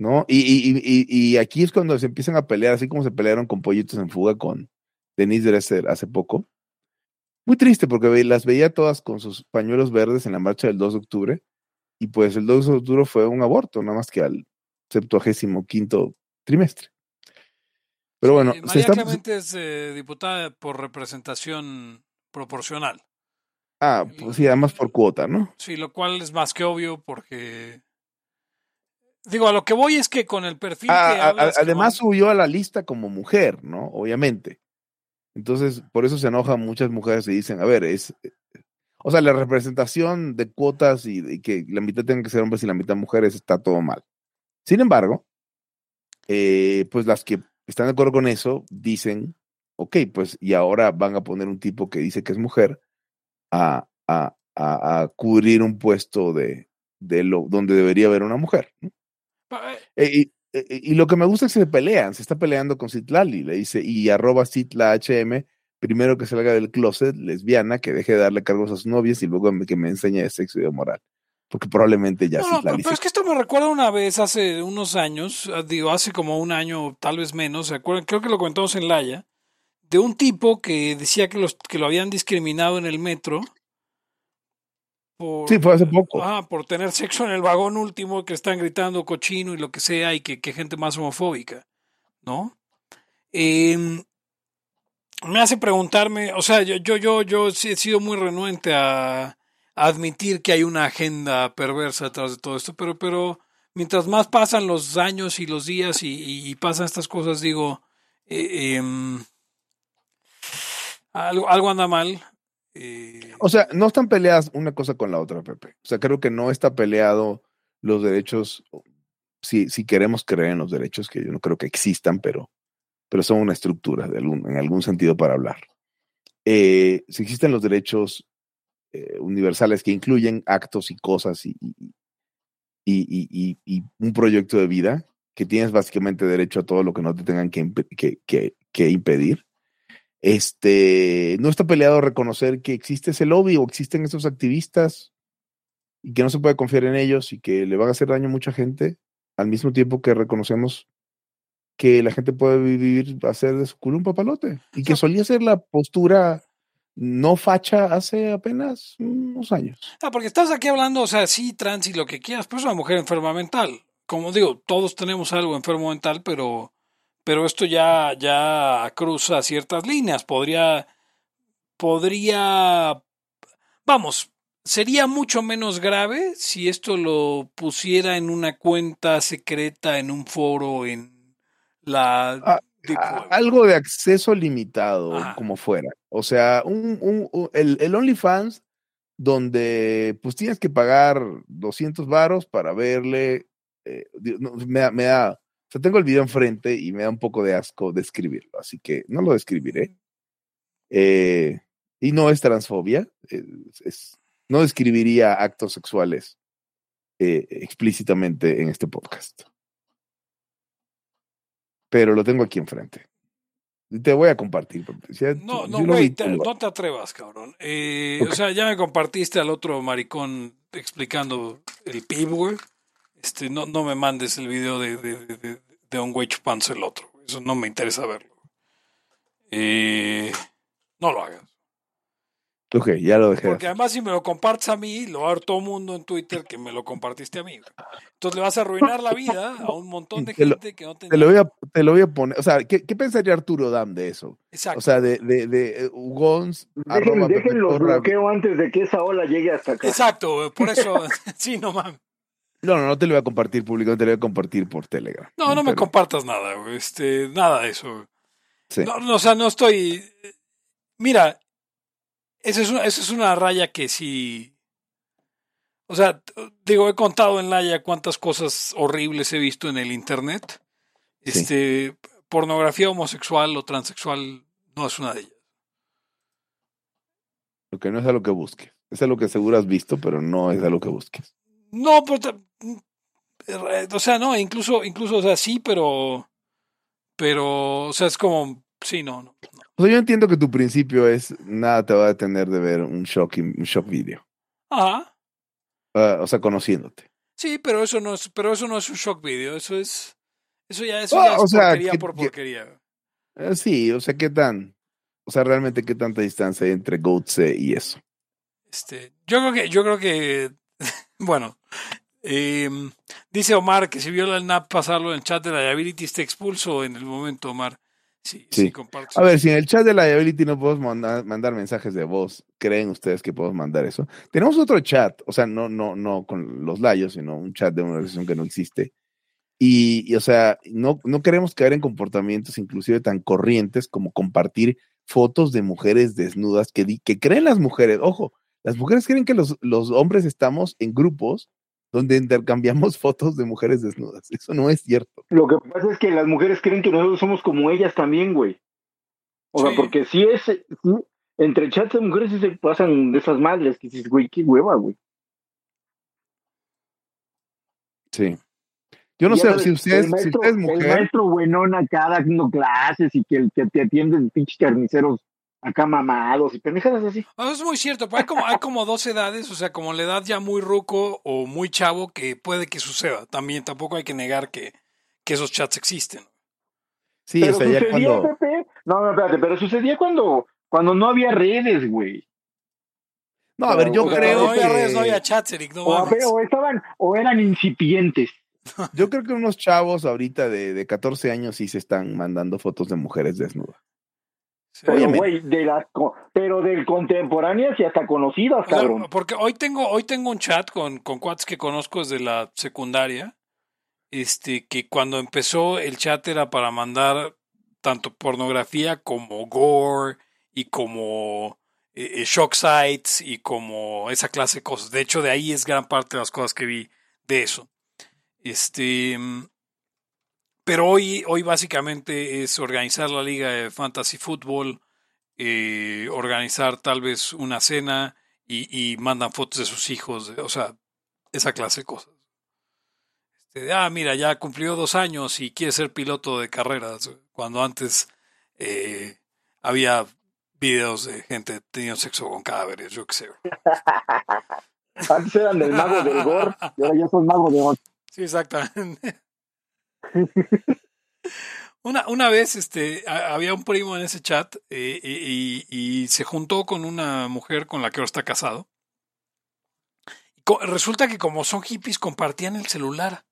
¿No? Y, y, y, y aquí es cuando se empiezan a pelear, así como se pelearon con Pollitos en Fuga con Denise Dresser hace poco. Muy triste porque las veía todas con sus pañuelos verdes en la marcha del 2 de octubre y pues el 2 de octubre fue un aborto, nada más que al septuagésimo quinto trimestre. Pero bueno, Eh, se María está- Clemente es eh, diputada por representación proporcional. ah, pues sí, además por cuota, ¿no? Sí, lo cual es más que obvio porque... Digo, a lo que voy es que con el perfil Ah, que a- hablas, además subió a la lista como mujer, ¿no? Obviamente. Entonces, por eso se enojan muchas mujeres y dicen, a ver, es, o sea, la representación de cuotas y, y que la mitad tengan que ser hombres y la mitad mujeres está todo mal. Sin embargo, eh, pues las que están de acuerdo con eso dicen, ok, pues y ahora van a poner un tipo que dice que es mujer a, a, a, a cubrir un puesto de, de lo donde debería haber una mujer. ¿no? Eh, Eh, y, eh, y lo que me gusta es que se pelean, se está peleando con Citlali, le dice, y arroba Citla HM, primero que salga del closet, lesbiana, que deje de darle cargos a sus novias y luego me- que me enseñe de sexo y de moral. Porque probablemente ya No, no, pero, Citlali pero es que esto me recuerda una vez hace unos años, ah, digo, hace como un año, tal vez menos, ¿se acuerdan? Creo que lo comentamos en Laya, de un tipo que decía que, los, que lo habían discriminado en el metro. Por, Sí, fue hace poco. Ajá, por tener sexo en el vagón último, que están gritando cochino y lo que sea, y que, que gente más homofóbica, ¿no? Em, me hace preguntarme, o sea, yo, yo, yo, yo he sido muy renuente a, a admitir que hay una agenda perversa detrás de todo esto, pero, pero mientras más pasan los años y los días y, y- y pasan estas cosas, digo, eh, em, algo, algo anda mal. Eh, O sea, no están peleadas una cosa con la otra, Pepe. O sea, creo que no está peleado los derechos, si, si queremos creer en los derechos, que yo no creo que existan, pero, pero son una estructura de algún, en algún sentido para hablar. Eh, si existen los derechos eh, universales que incluyen actos y cosas y, y, y- un proyecto de vida, que tienes básicamente derecho a todo lo que no te tengan que- que- que impedir, este, no está peleado reconocer que existe ese lobby o existen esos activistas y que no se puede confiar en ellos y que le van a hacer daño a mucha gente, al mismo tiempo que reconocemos que la gente puede vivir, hacer de su culo un papalote y que solía ser la postura no facha hace apenas unos años. Ah, porque estás aquí hablando, o sea, sí, trans y lo que quieras, pero es una mujer enferma mental. Como digo, todos tenemos algo enfermo mental, pero, pero esto ya, ya cruza ciertas líneas. Podría, podría, vamos, sería mucho menos grave si esto lo pusiera en una cuenta secreta, en un foro, en la... Ah, Deep a- Web. algo de acceso limitado, Ajá. como fuera. O sea, un, un- un- el, el OnlyFans, donde pues tienes que pagar 200 varos para verle. eh, me da, o sea, tengo el video enfrente y me da un poco de asco describirlo, así que no lo describiré. Eh, y no es transfobia, es- es- no describiría actos sexuales eh, explícitamente en este podcast pero lo tengo aquí enfrente. Te voy a compartir. Si No, si no, güey, te- no te atrevas, cabrón. Eh. O sea, ya me compartiste al otro maricón explicando el PIB, güey. Este, no, no me mandes el video de, de, de, de- de un güey chupándose el otro. Eso no me interesa verlo. Eh, no lo hagas. Ok, ya lo dejé. de Porque además si me lo compartes a mí, lo va a ver todo el mundo en Twitter que me lo compartiste a mí. Entonces le vas a arruinar la vida a un montón de Te lo- gente que no Te tenía... lo, voy a, te lo voy a poner. O sea, ¿qué, qué pensaría Arturo Dam de eso? Exacto. O sea, de, de, de eh, Ugons, Dejen, los Corra. bloqueo antes de que esa ola llegue hasta acá. Exacto, por eso... sí, no mames. No, no, no te lo voy a compartir públicamente, te lo voy a compartir por Telegram. No, no me compartas nada, güey. Este, nada de eso. Sí. No, no, o sea, no estoy. Mira, esa es una, esa es una raya que sí. O sea, digo, he contado en Laia cuántas cosas horribles he visto en el internet. Sí. Este, pornografía homosexual o transexual no es una de ellas. Lo que no es a lo que busques. Es a lo que seguro has visto, pero no es a lo que busques. No, pero o sea, no, incluso, incluso, o sea, sí, pero, pero, o sea, es como, sí, no, no. no. O sea, yo entiendo que tu principio es nada te va a detener de ver un shock, un shock video. Ajá. Ah, o sea, conociéndote. Sí, pero eso no es, pero eso no es un shock video, eso es, eso ya, eso Ah, ya es o sea, porquería que- por que- porquería. Eh, sí, o sea, ¿qué tan? O sea, realmente qué tanta distancia hay entre Goatse y eso. Este, yo creo que, yo creo que, bueno, em, dice Omar que si viola el NAP pasarlo en el chat de la liability está expulso en el momento, Omar. Sí, sí, Sí. comparto. A ver, si en el chat de Liability no podemos mandar, mandar mensajes de voz, ¿creen ustedes que podemos mandar eso? Tenemos otro chat, o sea, no, no, no con los layos, sino un chat de una organización que no existe. Y, y, o sea, no, no queremos caer en comportamientos inclusive tan corrientes como compartir fotos de mujeres desnudas que, di- que creen las mujeres. Ojo, las mujeres creen que los, los hombres estamos en grupos donde intercambiamos fotos de mujeres desnudas. Eso no es cierto. Lo que pasa es que las mujeres creen que nosotros somos como ellas también, güey. O sea, porque si es, entre chats de mujeres sí se pasan de esas madres que dices, güey, qué hueva, güey. Sí. Yo no sé sabes, si ustedes, el si usted es El mujer. maestro buenón acá dando clases y que, el que te atienden pinches carniceros acá mamados y pendejadas así. Es muy cierto, pero hay como, hay como dos edades, o sea, como la edad ya muy ruco o muy chavo que puede que suceda. También tampoco hay que negar que, que esos chats existen. Sí, pero o sea, ya sucedía, cuando. Pepe, no, no, espérate, pero sucedía cuando, cuando no había redes, güey. No, a ver, yo O sea, creo no había que. redes, no había chats, Eric, no O, mames. o estaban, o eran incipientes. Yo creo que unos chavos ahorita de, de 14 años sí se están mandando fotos de mujeres desnudas. Pero, güey, de las, pero del contemporáneas y hasta conocidas, O sea, cabrón. porque hoy tengo, hoy tengo un chat con, con cuates que conozco desde la secundaria. Este, que cuando empezó el chat era para mandar tanto pornografía como gore y como eh, eh, shock sites y como esa clase de cosas. De hecho, de ahí es gran parte de las cosas que vi de eso. Este, mm, pero hoy, hoy básicamente es organizar la liga de fantasy fútbol, eh, organizar tal vez una cena y, y mandan fotos de sus hijos, o sea, esa clase de cosas. Este, ah, mira, ya cumplió dos años y quiere ser piloto de carreras, cuando antes eh, había videos de gente teniendo sexo con cadáveres, yo qué sé. Antes eran del mago del gore y ahora ya son magos de gore. Sí, exactamente. Una, una vez este, a- había un primo en ese chat eh, y, y- y se juntó con una mujer con la que ahora está casado. Co- resulta que como son hippies compartían el celular.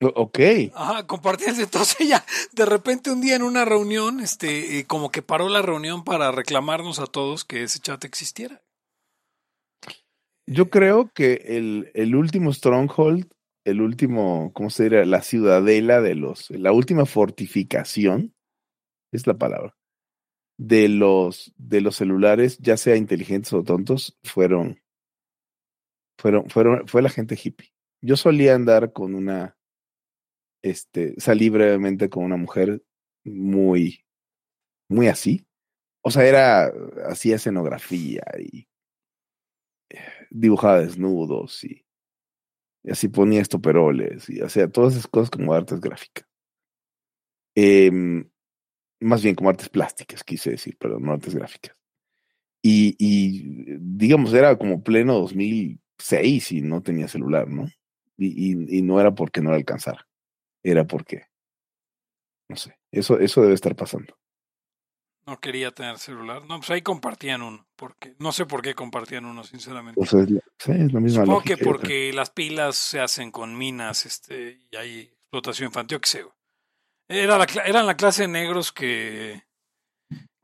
Ok. Ajá, compartían. Entonces ella de repente un día en una reunión, este, eh, como que paró la reunión para reclamarnos a todos que ese chat existiera. Yo creo que el, el último stronghold, el último, ¿cómo se diría? La ciudadela de los, la última fortificación, es la palabra, de los, de los celulares, ya sea inteligentes o tontos, fueron, fueron, fueron, fue la gente hippie. Yo solía andar con una, este, salí brevemente con una mujer muy, muy así. O sea, era, hacía escenografía y dibujaba desnudos y, y así ponía estoperoles y hacía todas esas cosas como artes gráficas. Em, más bien como artes plásticas, quise decir, pero no artes gráficas. Y, y, digamos, era como pleno 2006 y no tenía celular, ¿no? Y, y, no era porque no le alcanzara, era porque, no sé, eso, eso debe estar pasando. No quería tener celular. No, pues ahí compartían uno. Porque, no sé por qué compartían uno, sinceramente. Sea, es sí, es la misma Supongo que porque las pilas se hacen con minas este, y hay explotación infantil, qué sé. Era la, eran la clase de negros que,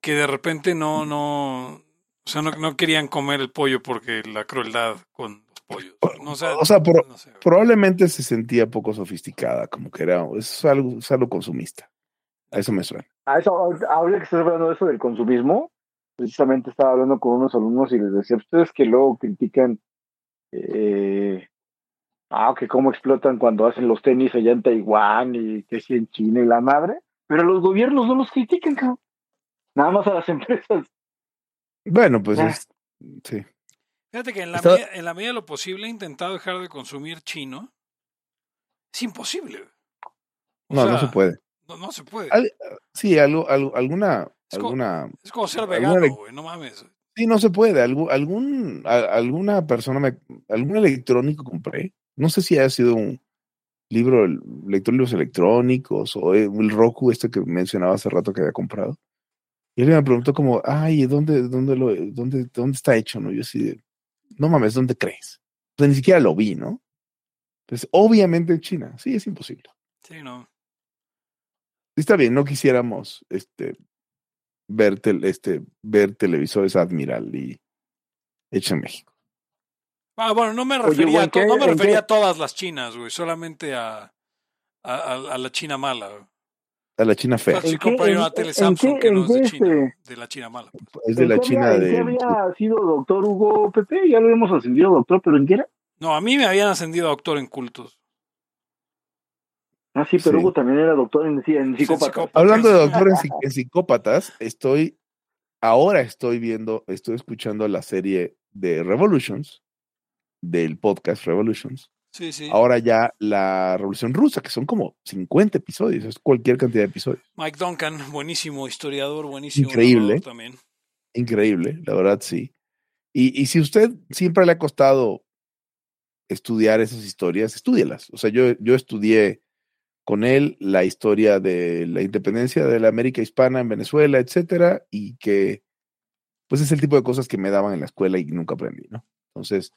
que de repente no, no, o sea, no, no querían comer el pollo porque la crueldad con los pollos. No, o sea, O sea, por- no sé. Probablemente se sentía poco sofisticada, como que era, es algo, es algo consumista. A eso me suena. A eso, ahora que estás hablando de eso del consumismo, precisamente estaba hablando con unos alumnos y les decía, ustedes que luego critican, eh, ah, que cómo explotan cuando hacen los tenis allá en Taiwán y que si en China y la madre, pero los gobiernos no los critican, cabrón. Nada más a las empresas. Bueno, pues Ah. es, sí. Fíjate que en la, en la medida de lo posible he intentado dejar de consumir chino. Es imposible. güey. O No, no sea, se puede. No, no se puede. Al- Sí, algo, algo- alguna, Es como- alguna, Es como ser vegano, güey, no mames. sí, no se puede. Algún, algún, a- alguna persona me, algún electrónico compré. No sé si haya sido un libro, lectores electrónicos o eh, el Roku este que mencionaba hace rato que había comprado. Y él me preguntó como, ay, ¿dónde, dónde, lo, dónde, dónde está hecho? ¿no? Yo así no mames, ¿dónde crees? O sea, ni siquiera lo vi, ¿no? Pues obviamente en China, sí, es imposible. Sí, no. Está bien, no quisiéramos este, ver, tel- este, ver televisores Admiral y hecho en México. Ah, bueno, no me Oye, refería, güey, a, ¿qué- no me refería a todas las chinas, güey, solamente a, a, a- a la china mala. güey. A la China fea. si ¿En qué- compraría en- una tele Samsung qué- que no en es de qué, China, este? de la china mala. pues. Es de ¿En la China había, en qué de... había sido doctor Hugo Pepe? Ya lo hemos ascendido doctor, pero ¿en qué era? No, a mí me habían ascendido a doctor en cultos. Ah, sí, pero Sí. Hugo también era doctor en, en psicópata. psicópata. Hablando de doctor en, psi- en psicópatas, estoy, ahora estoy viendo, estoy escuchando la serie de Revolutions, del podcast Revolutions. Sí, sí. Ahora ya la Revolución Rusa, que son como 50 episodios, es cualquier cantidad de episodios. Mike Duncan, buenísimo historiador, buenísimo. Increíble. También. Increíble, la verdad sí. Y, y si usted siempre le ha costado estudiar esas historias, estúdielas. O sea, yo, yo estudié con él la historia de la independencia de la América hispana en Venezuela, etcétera, y que pues es el tipo de cosas que me daban en la escuela y nunca aprendí, ¿no? Entonces,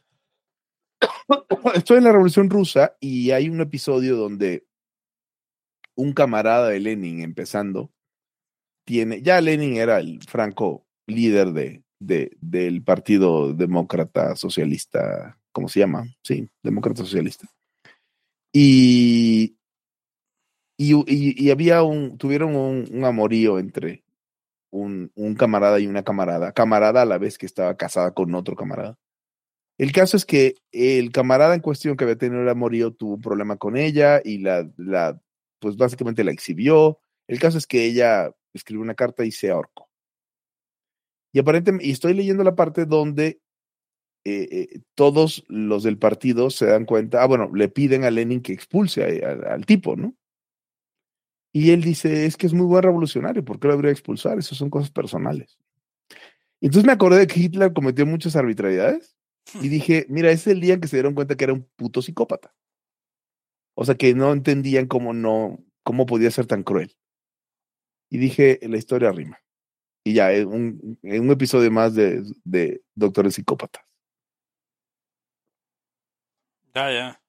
estoy en la Revolución Rusa y hay un episodio donde un camarada de Lenin empezando tiene, ya Lenin era el franco líder de, de, del Partido Demócrata Socialista, ¿cómo se llama? Sí, Demócrata Socialista. Y, y, había un, tuvieron un, amorío entre un, camarada y una camarada, camarada a la vez que estaba casada con otro camarada. El caso es que el camarada en cuestión que había tenido el amorío tuvo un problema con ella y la, la, pues básicamente la exhibió. El caso es que ella escribió una carta y se ahorcó. Y aparentemente, y estoy leyendo la parte donde eh, eh, todos los del partido se dan cuenta, ah, bueno, le piden a Lenin que expulse a- al tipo, ¿no? Y él dice, es que es muy buen revolucionario, ¿por qué lo habría expulsar? Eso son cosas personales. Entonces me acordé de que Hitler cometió muchas arbitrariedades y dije, mira, ese es el día en que se dieron cuenta que era un puto psicópata. O sea, que no entendían cómo no, cómo podía ser tan cruel. Y dije, la historia rima. Y ya, en un, un episodio más de, de Doctores Psicópatas. Ya, ya.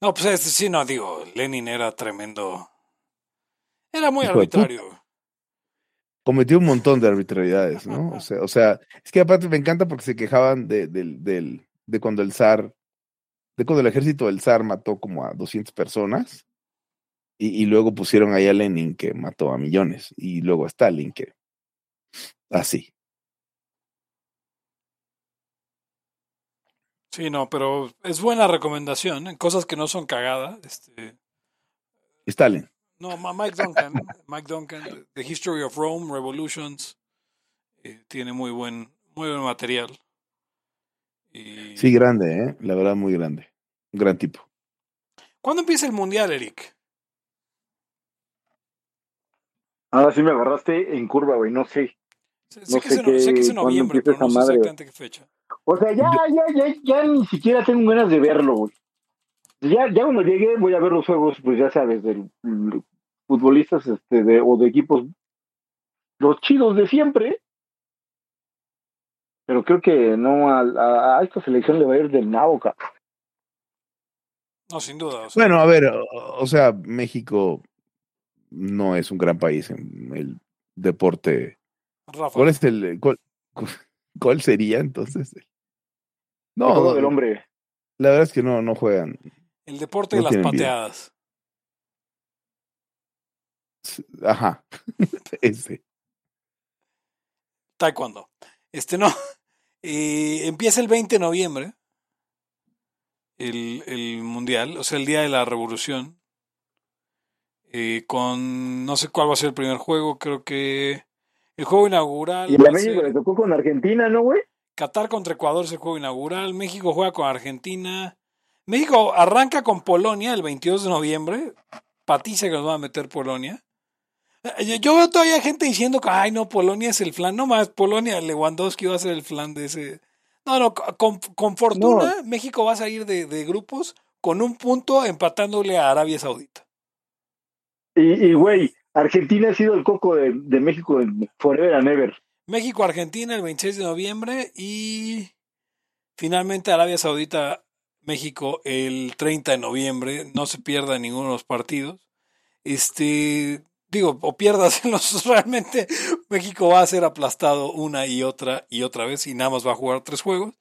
No, pues este sí, no, digo, Lenin era tremendo. Era muy Hijo de arbitrario. cometió un montón de arbitrariedades, ¿no? O sea, o sea, es que aparte me encanta porque se quejaban de, del- del- de cuando el zar, de cuando el ejército del zar mató como a 200 personas y, y luego pusieron ahí a Lenin que mató a millones y luego a Stalin que así. Sí, no, pero es buena recomendación, ¿eh? cosas que no son cagadas. Este, Stalin. No, Mike Duncan, Mike Duncan, The History of Rome, Revolutions, eh, tiene muy buen, muy buen material. Y- Sí, grande, ¿eh? La verdad, muy grande. Un gran tipo. ¿Cuándo empieza el mundial, Eric? Ahora sí me agarraste en curva, güey, no sé. Sé, No sé que, sé es en, sé que es qué- en noviembre, pero no sé exactamente qué fecha. O sea, ya, ya, ya, ya ni siquiera tengo ganas de verlo, güey. Ya, ya cuando llegue voy a ver los juegos, pues ya sabes, de futbolistas este, de, o de equipos, los chidos de siempre. Pero creo que no, a, a- a esta selección le va a ir del nabo. No, sin duda. o sea, Bueno, a ver, o, o sea, México no es un gran país en el deporte. Rafa, ¿Cuál es el cuál, cuál sería entonces? El No, juego no, del hombre. la verdad es que no, no juegan. El deporte no de las vida. pateadas. Ajá, ese. Taekwondo. Este no. Eh, empieza el 20 de noviembre. El, el mundial, o sea, el día de la revolución. Eh, con no sé cuál va a ser el primer juego, creo que el juego inaugural Y va a a México le tocó con Argentina, ¿no, güey? Qatar contra Ecuador es el juego inaugural, México juega con Argentina. México arranca con Polonia el 22 de noviembre. Patiza que nos va a meter Polonia. Eh, Yo, veo todavía gente diciendo que, ay, no, Polonia es el flan. No más, Polonia, Lewandowski va a ser el flan de ese. No, no, con, con fortuna, México va a salir de, de grupos con un punto empatándole a Arabia Saudita. Y, y, güey, Argentina ha sido el coco de, de México en forever and ever. México-Argentina el 26 de noviembre y finalmente Arabia Saudita México el 30 de noviembre. No se pierda ninguno de los partidos. Este, digo, o pierdas realmente México va a ser aplastado una y otra y otra vez y nada más va a jugar tres juegos.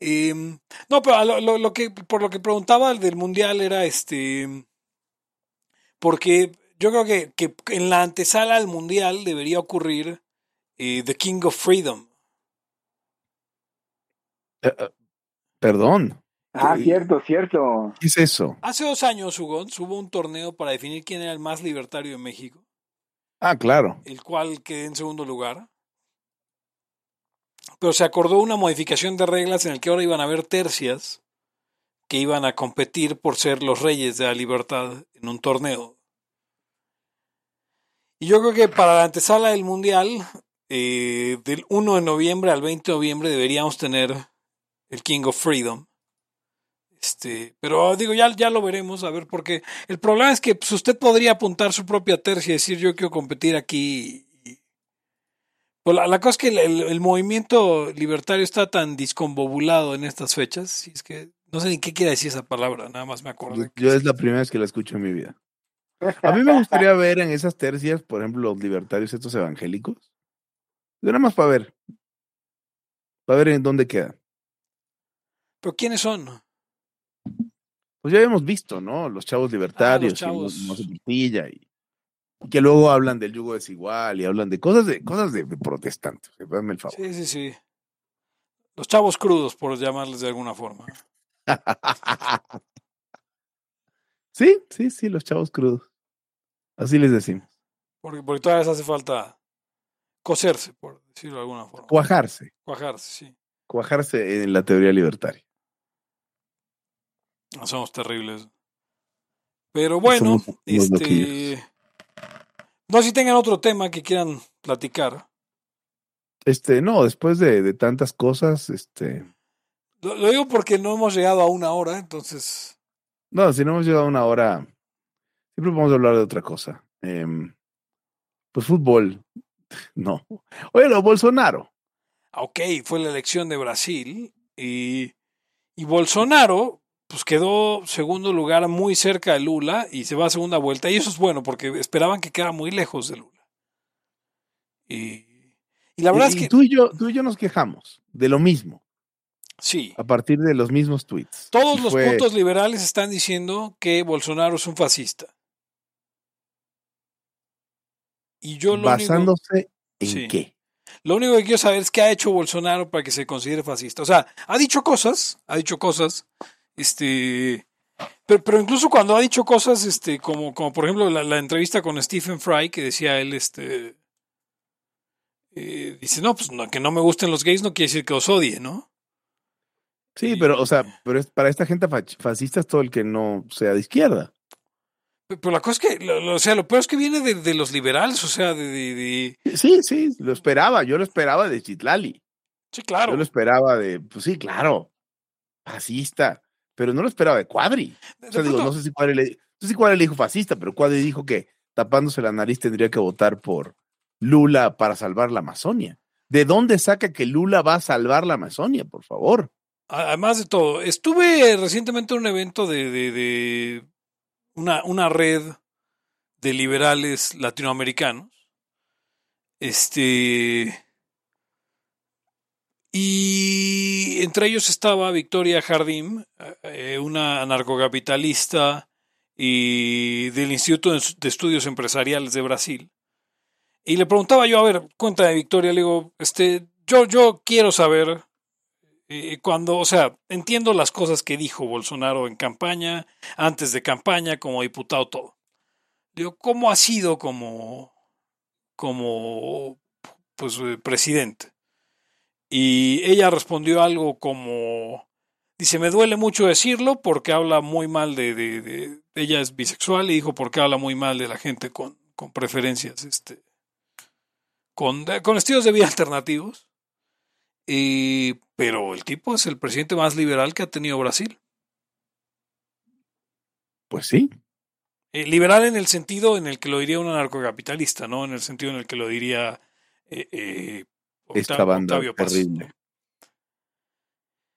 Eh, no, pero lo, lo, que por lo que preguntaba del mundial era este porque yo creo que, que en la antesala al mundial debería ocurrir eh, The King of Freedom. Uh, uh, perdón. Ah, ¿Qué, cierto, cierto. ¿Qué es eso? Hace dos años, Hugo, hubo un torneo para definir quién era el más libertario de México. Ah, claro. El cual quedé en segundo lugar. Pero se acordó una modificación de reglas en el que ahora iban a haber tercias que iban a competir por ser los reyes de la libertad en un torneo. Y yo creo que para la antesala del Mundial, eh, del 1 de noviembre al 20 de noviembre deberíamos tener el King of Freedom. Este, pero digo, ya, ya lo veremos, a ver, porque el problema es que pues, usted podría apuntar su propia tercia y decir yo quiero competir aquí. Pues, la, la, cosa es que el, el, el, movimiento libertario está tan discombobulado en estas fechas, y es que no sé ni qué quiere decir esa palabra, nada más me acuerdo. Yo, yo es la primera vez que la escucho en mi vida. A mí me gustaría ver en esas tercias, por ejemplo, los libertarios estos evangélicos. Nada más para ver. Para ver en dónde quedan. ¿Pero quiénes son? Pues ya habíamos visto, ¿no? Los chavos libertarios, Ah, chavos. y Mose Portilla, y y que luego hablan del yugo desigual y hablan de cosas de cosas de, de protestantes. Dame el favor. Sí, sí, sí. Los chavos crudos, por llamarles de alguna forma. Sí, sí, sí, los chavos crudos. Así les decimos. Porque, porque todavía les hace falta coserse, por decirlo de alguna forma. Cuajarse. Cuajarse, sí. Cuajarse en la teoría libertaria. Somos terribles. Pero bueno, Somos este. No si tengan otro tema que quieran platicar. Este, no, después de, de tantas cosas, este. Lo, lo digo porque no hemos llegado a una hora, entonces. No, si no hemos llegado a una hora, siempre vamos a hablar de otra cosa. Em, pues fútbol. No. Oye, lo Bolsonaro. Ok, fue la elección de Brasil y, y Bolsonaro pues quedó segundo lugar muy cerca de Lula y se va a segunda vuelta. Y eso es bueno porque esperaban que quedara muy lejos de Lula. Y, y la verdad Y- es que tú y yo, tú y yo nos quejamos de lo mismo, sí. a partir de los mismos tweets. Todos los fue- puntos liberales están diciendo que Bolsonaro es un fascista. Y yo lo único, basándose en Sí. qué. lo único que quiero saber es qué ha hecho Bolsonaro para que se considere fascista. O sea, ha dicho cosas, ha dicho cosas, este, pero, pero incluso cuando ha dicho cosas, este, como, como por ejemplo la, la entrevista con Stephen Fry, que decía él, este, eh, dice, no, pues no, que no me gusten los gays no quiere decir que los odie, ¿no? Sí, pero, o sea, pero es, para esta gente fascista es todo el que no sea de izquierda. Pero la cosa es que, lo- lo- o sea, lo peor es que viene de, de los liberales, o sea, de, de- de- Sí, sí, lo esperaba. Yo lo esperaba de Chitlali. sí, claro. Yo lo esperaba de, pues sí, claro, fascista. Pero no lo esperaba de Cuadri. O sea, digo, no sé si Cuadri le, no sé si Cuadri le dijo fascista, pero Cuadri dijo que tapándose la nariz tendría que votar por Lula para salvar la Amazonia. ¿De dónde saca que Lula va a salvar la Amazonia, por favor? Además de todo, estuve recientemente en un evento de, de- de una, una red de liberales latinoamericanos. Este. Y entre ellos estaba Victoria Jardín, eh, una anarcocapitalista y del Instituto de Estudios Empresariales de Brasil. Y le preguntaba yo, a ver, cuéntame, Victoria, le digo, este, yo, yo quiero saber eh, cuando, o sea, entiendo las cosas que dijo Bolsonaro en campaña, antes de campaña, como diputado, todo. Digo, ¿cómo ha sido como, como, pues, presidente? Y ella respondió algo como, dice, me duele mucho decirlo porque habla muy mal de, de, de- ella es bisexual y dijo porque habla muy mal de la gente con, con preferencias, este, con, con estilos de vida alternativos. Y, pero el tipo es el presidente más liberal que ha tenido Brasil. Pues sí. Eh, liberal en el sentido en el que lo diría un anarcocapitalista, no en el sentido en el que lo diría eh, eh, Esta banda Octavio Paz. terrible.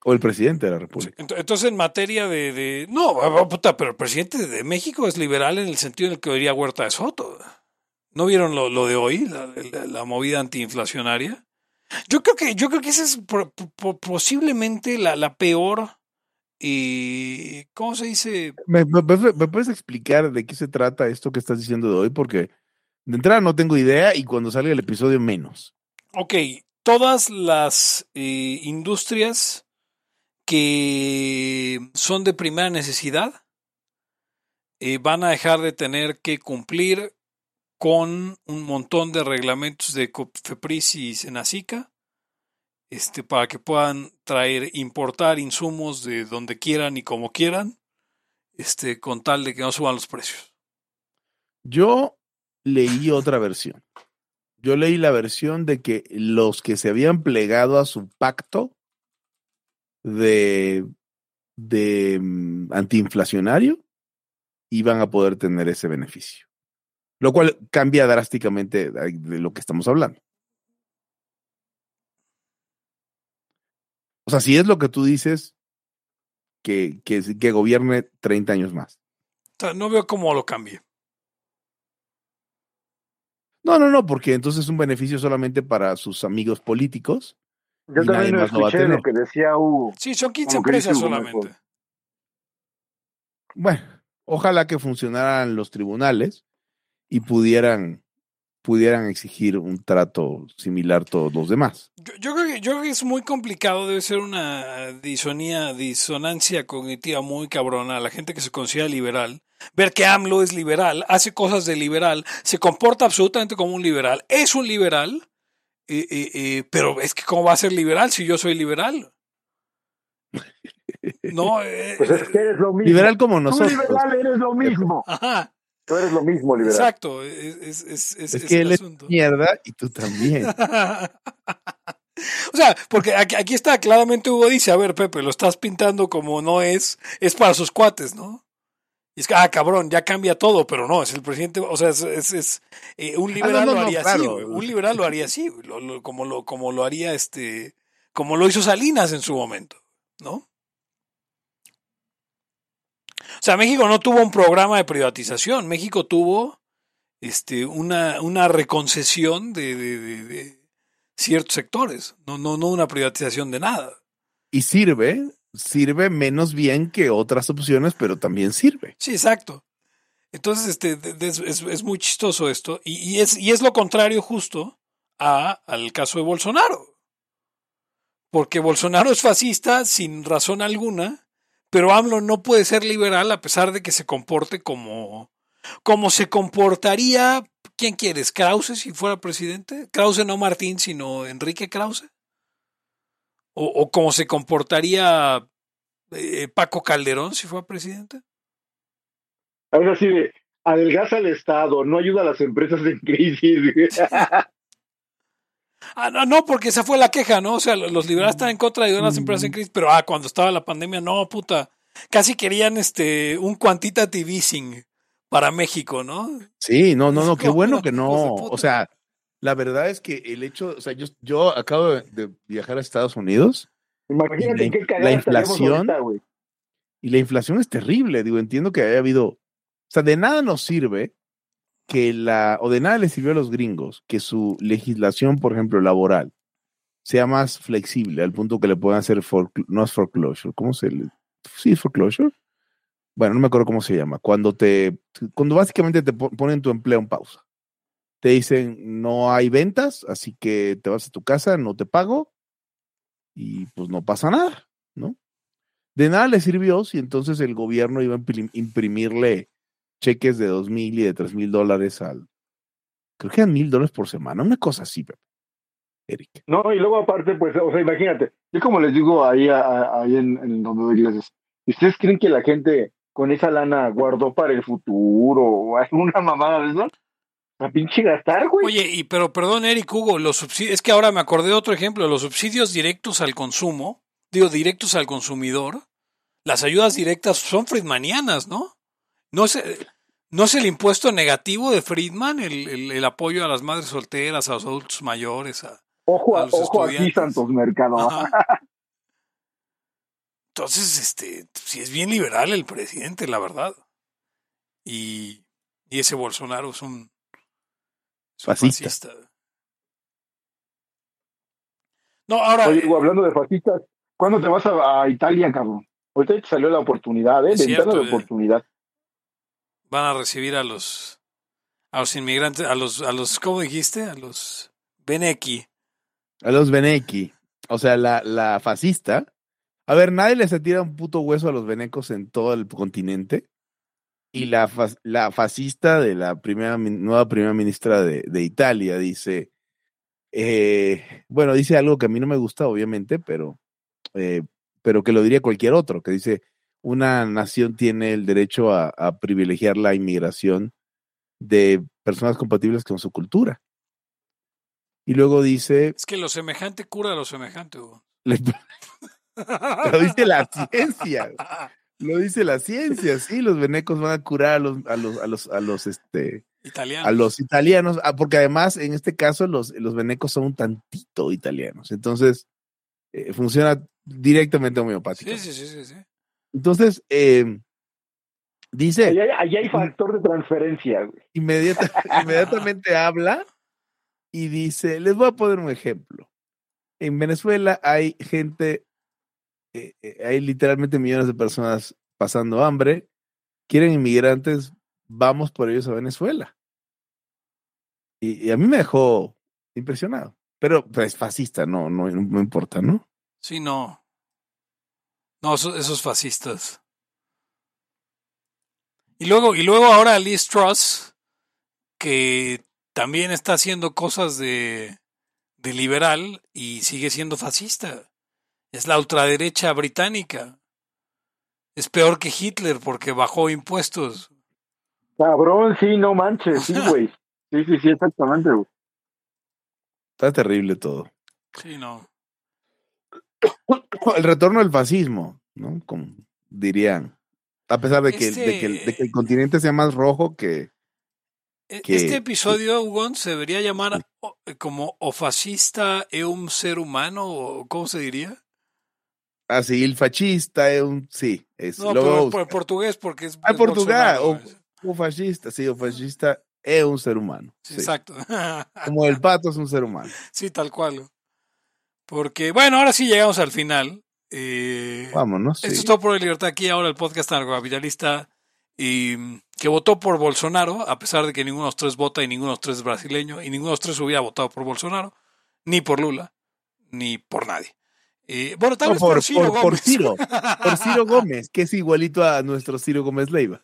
O el presidente de la República. ent- Entonces, en materia de, de- No, puta, pero el presidente de México es liberal en el sentido en el que lo diría Huerta de Soto. ¿No vieron lo, lo de hoy, la, la- la movida antiinflacionaria? Yo creo que, yo creo que esa es por- por- posiblemente la, la peor. Y, ¿Cómo se dice? ¿Me, me- me- me puedes explicar de qué se trata esto que estás diciendo de hoy? Porque de entrada no tengo idea y cuando salga el episodio menos. Ok, todas las eh, industrias que son de primera necesidad eh, van a dejar de tener que cumplir con un montón de reglamentos de COFEPRIS y Senacica este, para que puedan traer, importar insumos de donde quieran y como quieran, este, con tal de que no suban los precios. Yo leí otra versión. Yo leí la versión de que los que se habían plegado a su pacto de, de mm, antiinflacionario iban a poder tener ese beneficio. Lo cual cambia drásticamente de lo que estamos hablando. O sea, si es lo que tú dices, que, que, que gobierne 30 años más. No veo cómo lo cambie. No, no, no, porque entonces es un beneficio solamente para sus amigos políticos. Yo Y también nadie más lo va a escuché tener. lo que decía Hugo. Sí, son 15 Como que dice empresas solamente. mejor. Bueno, ojalá que funcionaran los tribunales y pudieran, pudieran exigir un trato similar a todos los demás. Yo, yo creo que, yo creo que es muy complicado, debe ser una disonía, disonancia cognitiva muy cabrona. La gente que se considera liberal, ver que AMLO es liberal, hace cosas de liberal, se comporta absolutamente como un liberal, es un liberal, eh, eh, eh, pero es que ¿cómo va a ser liberal si yo soy liberal? No, eh, Pues es que eres lo mismo. Liberal como Tú nosotros. liberal eres lo mismo. ajá, Tú eres lo mismo, liberal. exacto, es, es, es, es- Es es que el él es asunto. mierda y tú también. O sea, porque aquí, aquí está claramente Hugo dice, a ver, Pepe, lo estás pintando como no es, es para sus cuates, ¿no? Y es que, ah, cabrón, ya cambia todo, pero no, es el presidente, o sea, es, es, es, eh, un liberal Ah, no, no, lo no, haría así, güey, un liberal lo haría así, güey, lo- lo- como, lo, como lo haría este, como lo hizo Salinas en su momento, ¿no? O sea, México no tuvo un programa de privatización, México tuvo este, una, una reconcesión de, de- de- de ciertos sectores, no, no, no una privatización de nada. Y sirve, sirve menos bien que otras opciones, pero también sirve. Sí, exacto. Entonces, este, es- es muy chistoso esto. Y, y es, y es lo contrario justo a, al caso de Bolsonaro. Porque Bolsonaro es fascista sin razón alguna, pero AMLO no puede ser liberal a pesar de que se comporte como, como se comportaría, ¿quién quieres? ¿Krause si fuera presidente? Krause no Martín, sino Enrique Krause. O, o como se comportaría eh, Paco Calderón si fuera presidente. Ahora de, adelgaza al Estado, no ayuda a las empresas en crisis. Ah, no, no, porque esa fue la queja, ¿no? O sea, los liberales están en contra de las empresas en crisis, pero ah, cuando estaba la pandemia, no, puta. Casi querían este un quantitative easing para México, ¿no? Sí, no, no, no, qué No, bueno no, que no. O sea, la verdad es que el hecho, o sea, yo, yo acabo de, viajar a Estados Unidos Imagínate Y la- qué la estaríamos inflación- ahorita, y la inflación es terrible. Digo, entiendo que haya habido, o sea, de nada nos sirve que la, o de nada les sirvió a los gringos que su legislación, por ejemplo, laboral, sea más flexible al punto que le puedan hacer, forecl- no es foreclosure, ¿cómo se le? Sí, foreclosure. Bueno, no me acuerdo cómo se llama. Cuando te, cuando básicamente te po- ponen tu empleo en pausa. Te dicen, no hay ventas, así que te vas a tu casa, no te pago y pues no pasa nada, ¿no? De nada le sirvió si entonces el gobierno iba a imprim- imprimirle cheques de dos mil y de tres mil dólares al, creo que eran mil dólares por semana, una cosa así. Eric. No, y luego aparte, pues, o sea, imagínate, yo como les digo ahí, a- a- ahí en, en donde doy clases, ¿ustedes creen que la gente con esa lana guardó para el futuro o alguna mamada de eso? A pinche gastar, güey. Oye, y pero perdón, Eric Hugo, los subsidios, es que ahora me acordé de otro ejemplo, los subsidios directos al consumo, digo, directos al consumidor, las ayudas directas son friedmanianas, ¿no? No es, no es el impuesto negativo de Friedman, el, el- el apoyo a las madres solteras, a los adultos mayores, a, ojo a a, los ojo aquí, estudiantes. Santos Mercado. Ajá. Entonces, este, sí es bien liberal el presidente, la verdad. Y, y ese Bolsonaro es un, es un Fascista. fascista. No, ahora, Oye, eh, Hugo, hablando de fascistas, ¿cuándo te vas a, a Italia, cabrón? Ahorita te salió la oportunidad, ¿eh? Es Ventana de eh. oportunidad. Van a recibir a los, a los inmigrantes, a los, a los, ¿cómo dijiste? A los Beneki. A los Beneki, o sea, la, la fascista. A ver, nadie les tira un puto hueso a los venecos en todo el continente. Y la, la fascista de la primera, nueva primera ministra de, de Italia dice, eh, bueno, dice algo que a mí no me gusta, obviamente, pero, eh, pero que lo diría cualquier otro, que dice, una nación tiene el derecho a, a privilegiar la inmigración de personas compatibles con su cultura. Y luego dice, Es que lo semejante cura lo semejante, Hugo. lo dice la ciencia, lo dice la ciencia, sí, los venecos van a curar a los, a los, a los, a los, este, Italiano. a los italianos, ah, porque además en este caso los, los venecos son un tantito italianos, entonces eh, funciona directamente homeopático. Sí, sí, sí, sí, sí. Entonces, eh, dice, Allá, allá hay factor de transferencia, güey. inmediata- inmediatamente habla y dice, les voy a poner un ejemplo. En Venezuela hay gente, eh, eh, hay literalmente millones de personas pasando hambre, quieren inmigrantes, vamos por ellos a Venezuela. Y, y a mí me dejó impresionado. Pero pues, es fascista, no, no, no importa, ¿no? Sí, no. No, eso- esos fascistas. Y luego, y luego ahora Liz Truss, que también está haciendo cosas de, de liberal y sigue siendo fascista. Es la ultraderecha británica. Es peor que Hitler porque bajó impuestos. Cabrón, sí, no manches, sí, güey. Sí, sí, sí, exactamente, güey. Está terrible todo. Sí, no. El retorno del fascismo, ¿no? Como dirían. A pesar de que, de que, el- de que el continente sea más rojo que... E- que- Este episodio, Hugon, se debería llamar o- como o fascista e un ser humano, o ¿cómo se diría? Así, el fascista es un... Sí, es... No, lo pero por portugués, porque es. Ah, es Bolsonaro. o, o fascista, sí, o fascista es un ser humano. Sí, sí. Exacto. Como el pato es un ser humano. sí, tal cual. Porque, bueno, ahora sí llegamos al final. Eh, Vámonos. sí. Esto es todo por la libertad aquí, ahora el podcast anarcocapitalista y mm, que votó por Bolsonaro, a pesar de que ninguno de los tres vota y ninguno de los tres es brasileño, y ninguno de los tres hubiera votado por Bolsonaro, ni por Lula, ni por nadie. Eh, bueno, tal No, vez por, por, Ciro por- por Gómez. Ciro, por Ciro Gómez, que es igualito a nuestro Ciro Gómez Leiva.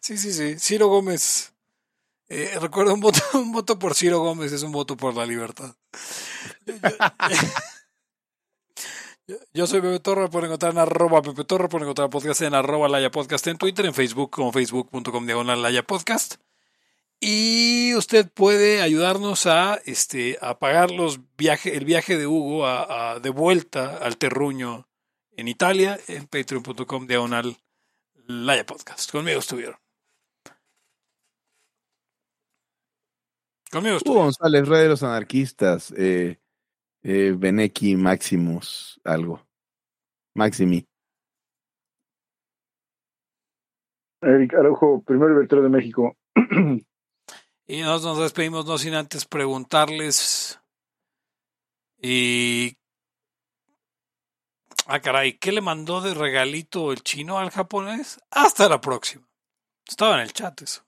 Sí, sí, sí. Ciro Gómez. Eh, recuerda, un voto, un voto por Ciro Gómez es un voto por la libertad. Yo, soy Pepe Torre, me pueden encontrar en arroba Pepe Torre, pueden encontrar podcast en arroba Laya Podcast en Twitter, en Facebook como facebook.com diagonal Laya Podcast. Y usted puede ayudarnos a, este, a pagar los viaje, el viaje de Hugo a, a- de vuelta al terruño en Italia en patreon.com diagonal Laya Podcast. Conmigo estuvieron. Conmigo Hugo estuvieron. González, Rey de los Anarquistas, eh, eh, Beneki Maximus, algo. Maximi. Eric Araujo, primer libertario de México. Y nos, nos despedimos no sin antes preguntarles. Y. Ah, caray, ¿qué le mandó de regalito el chino al japonés? Hasta la próxima. Estaba en el chat eso.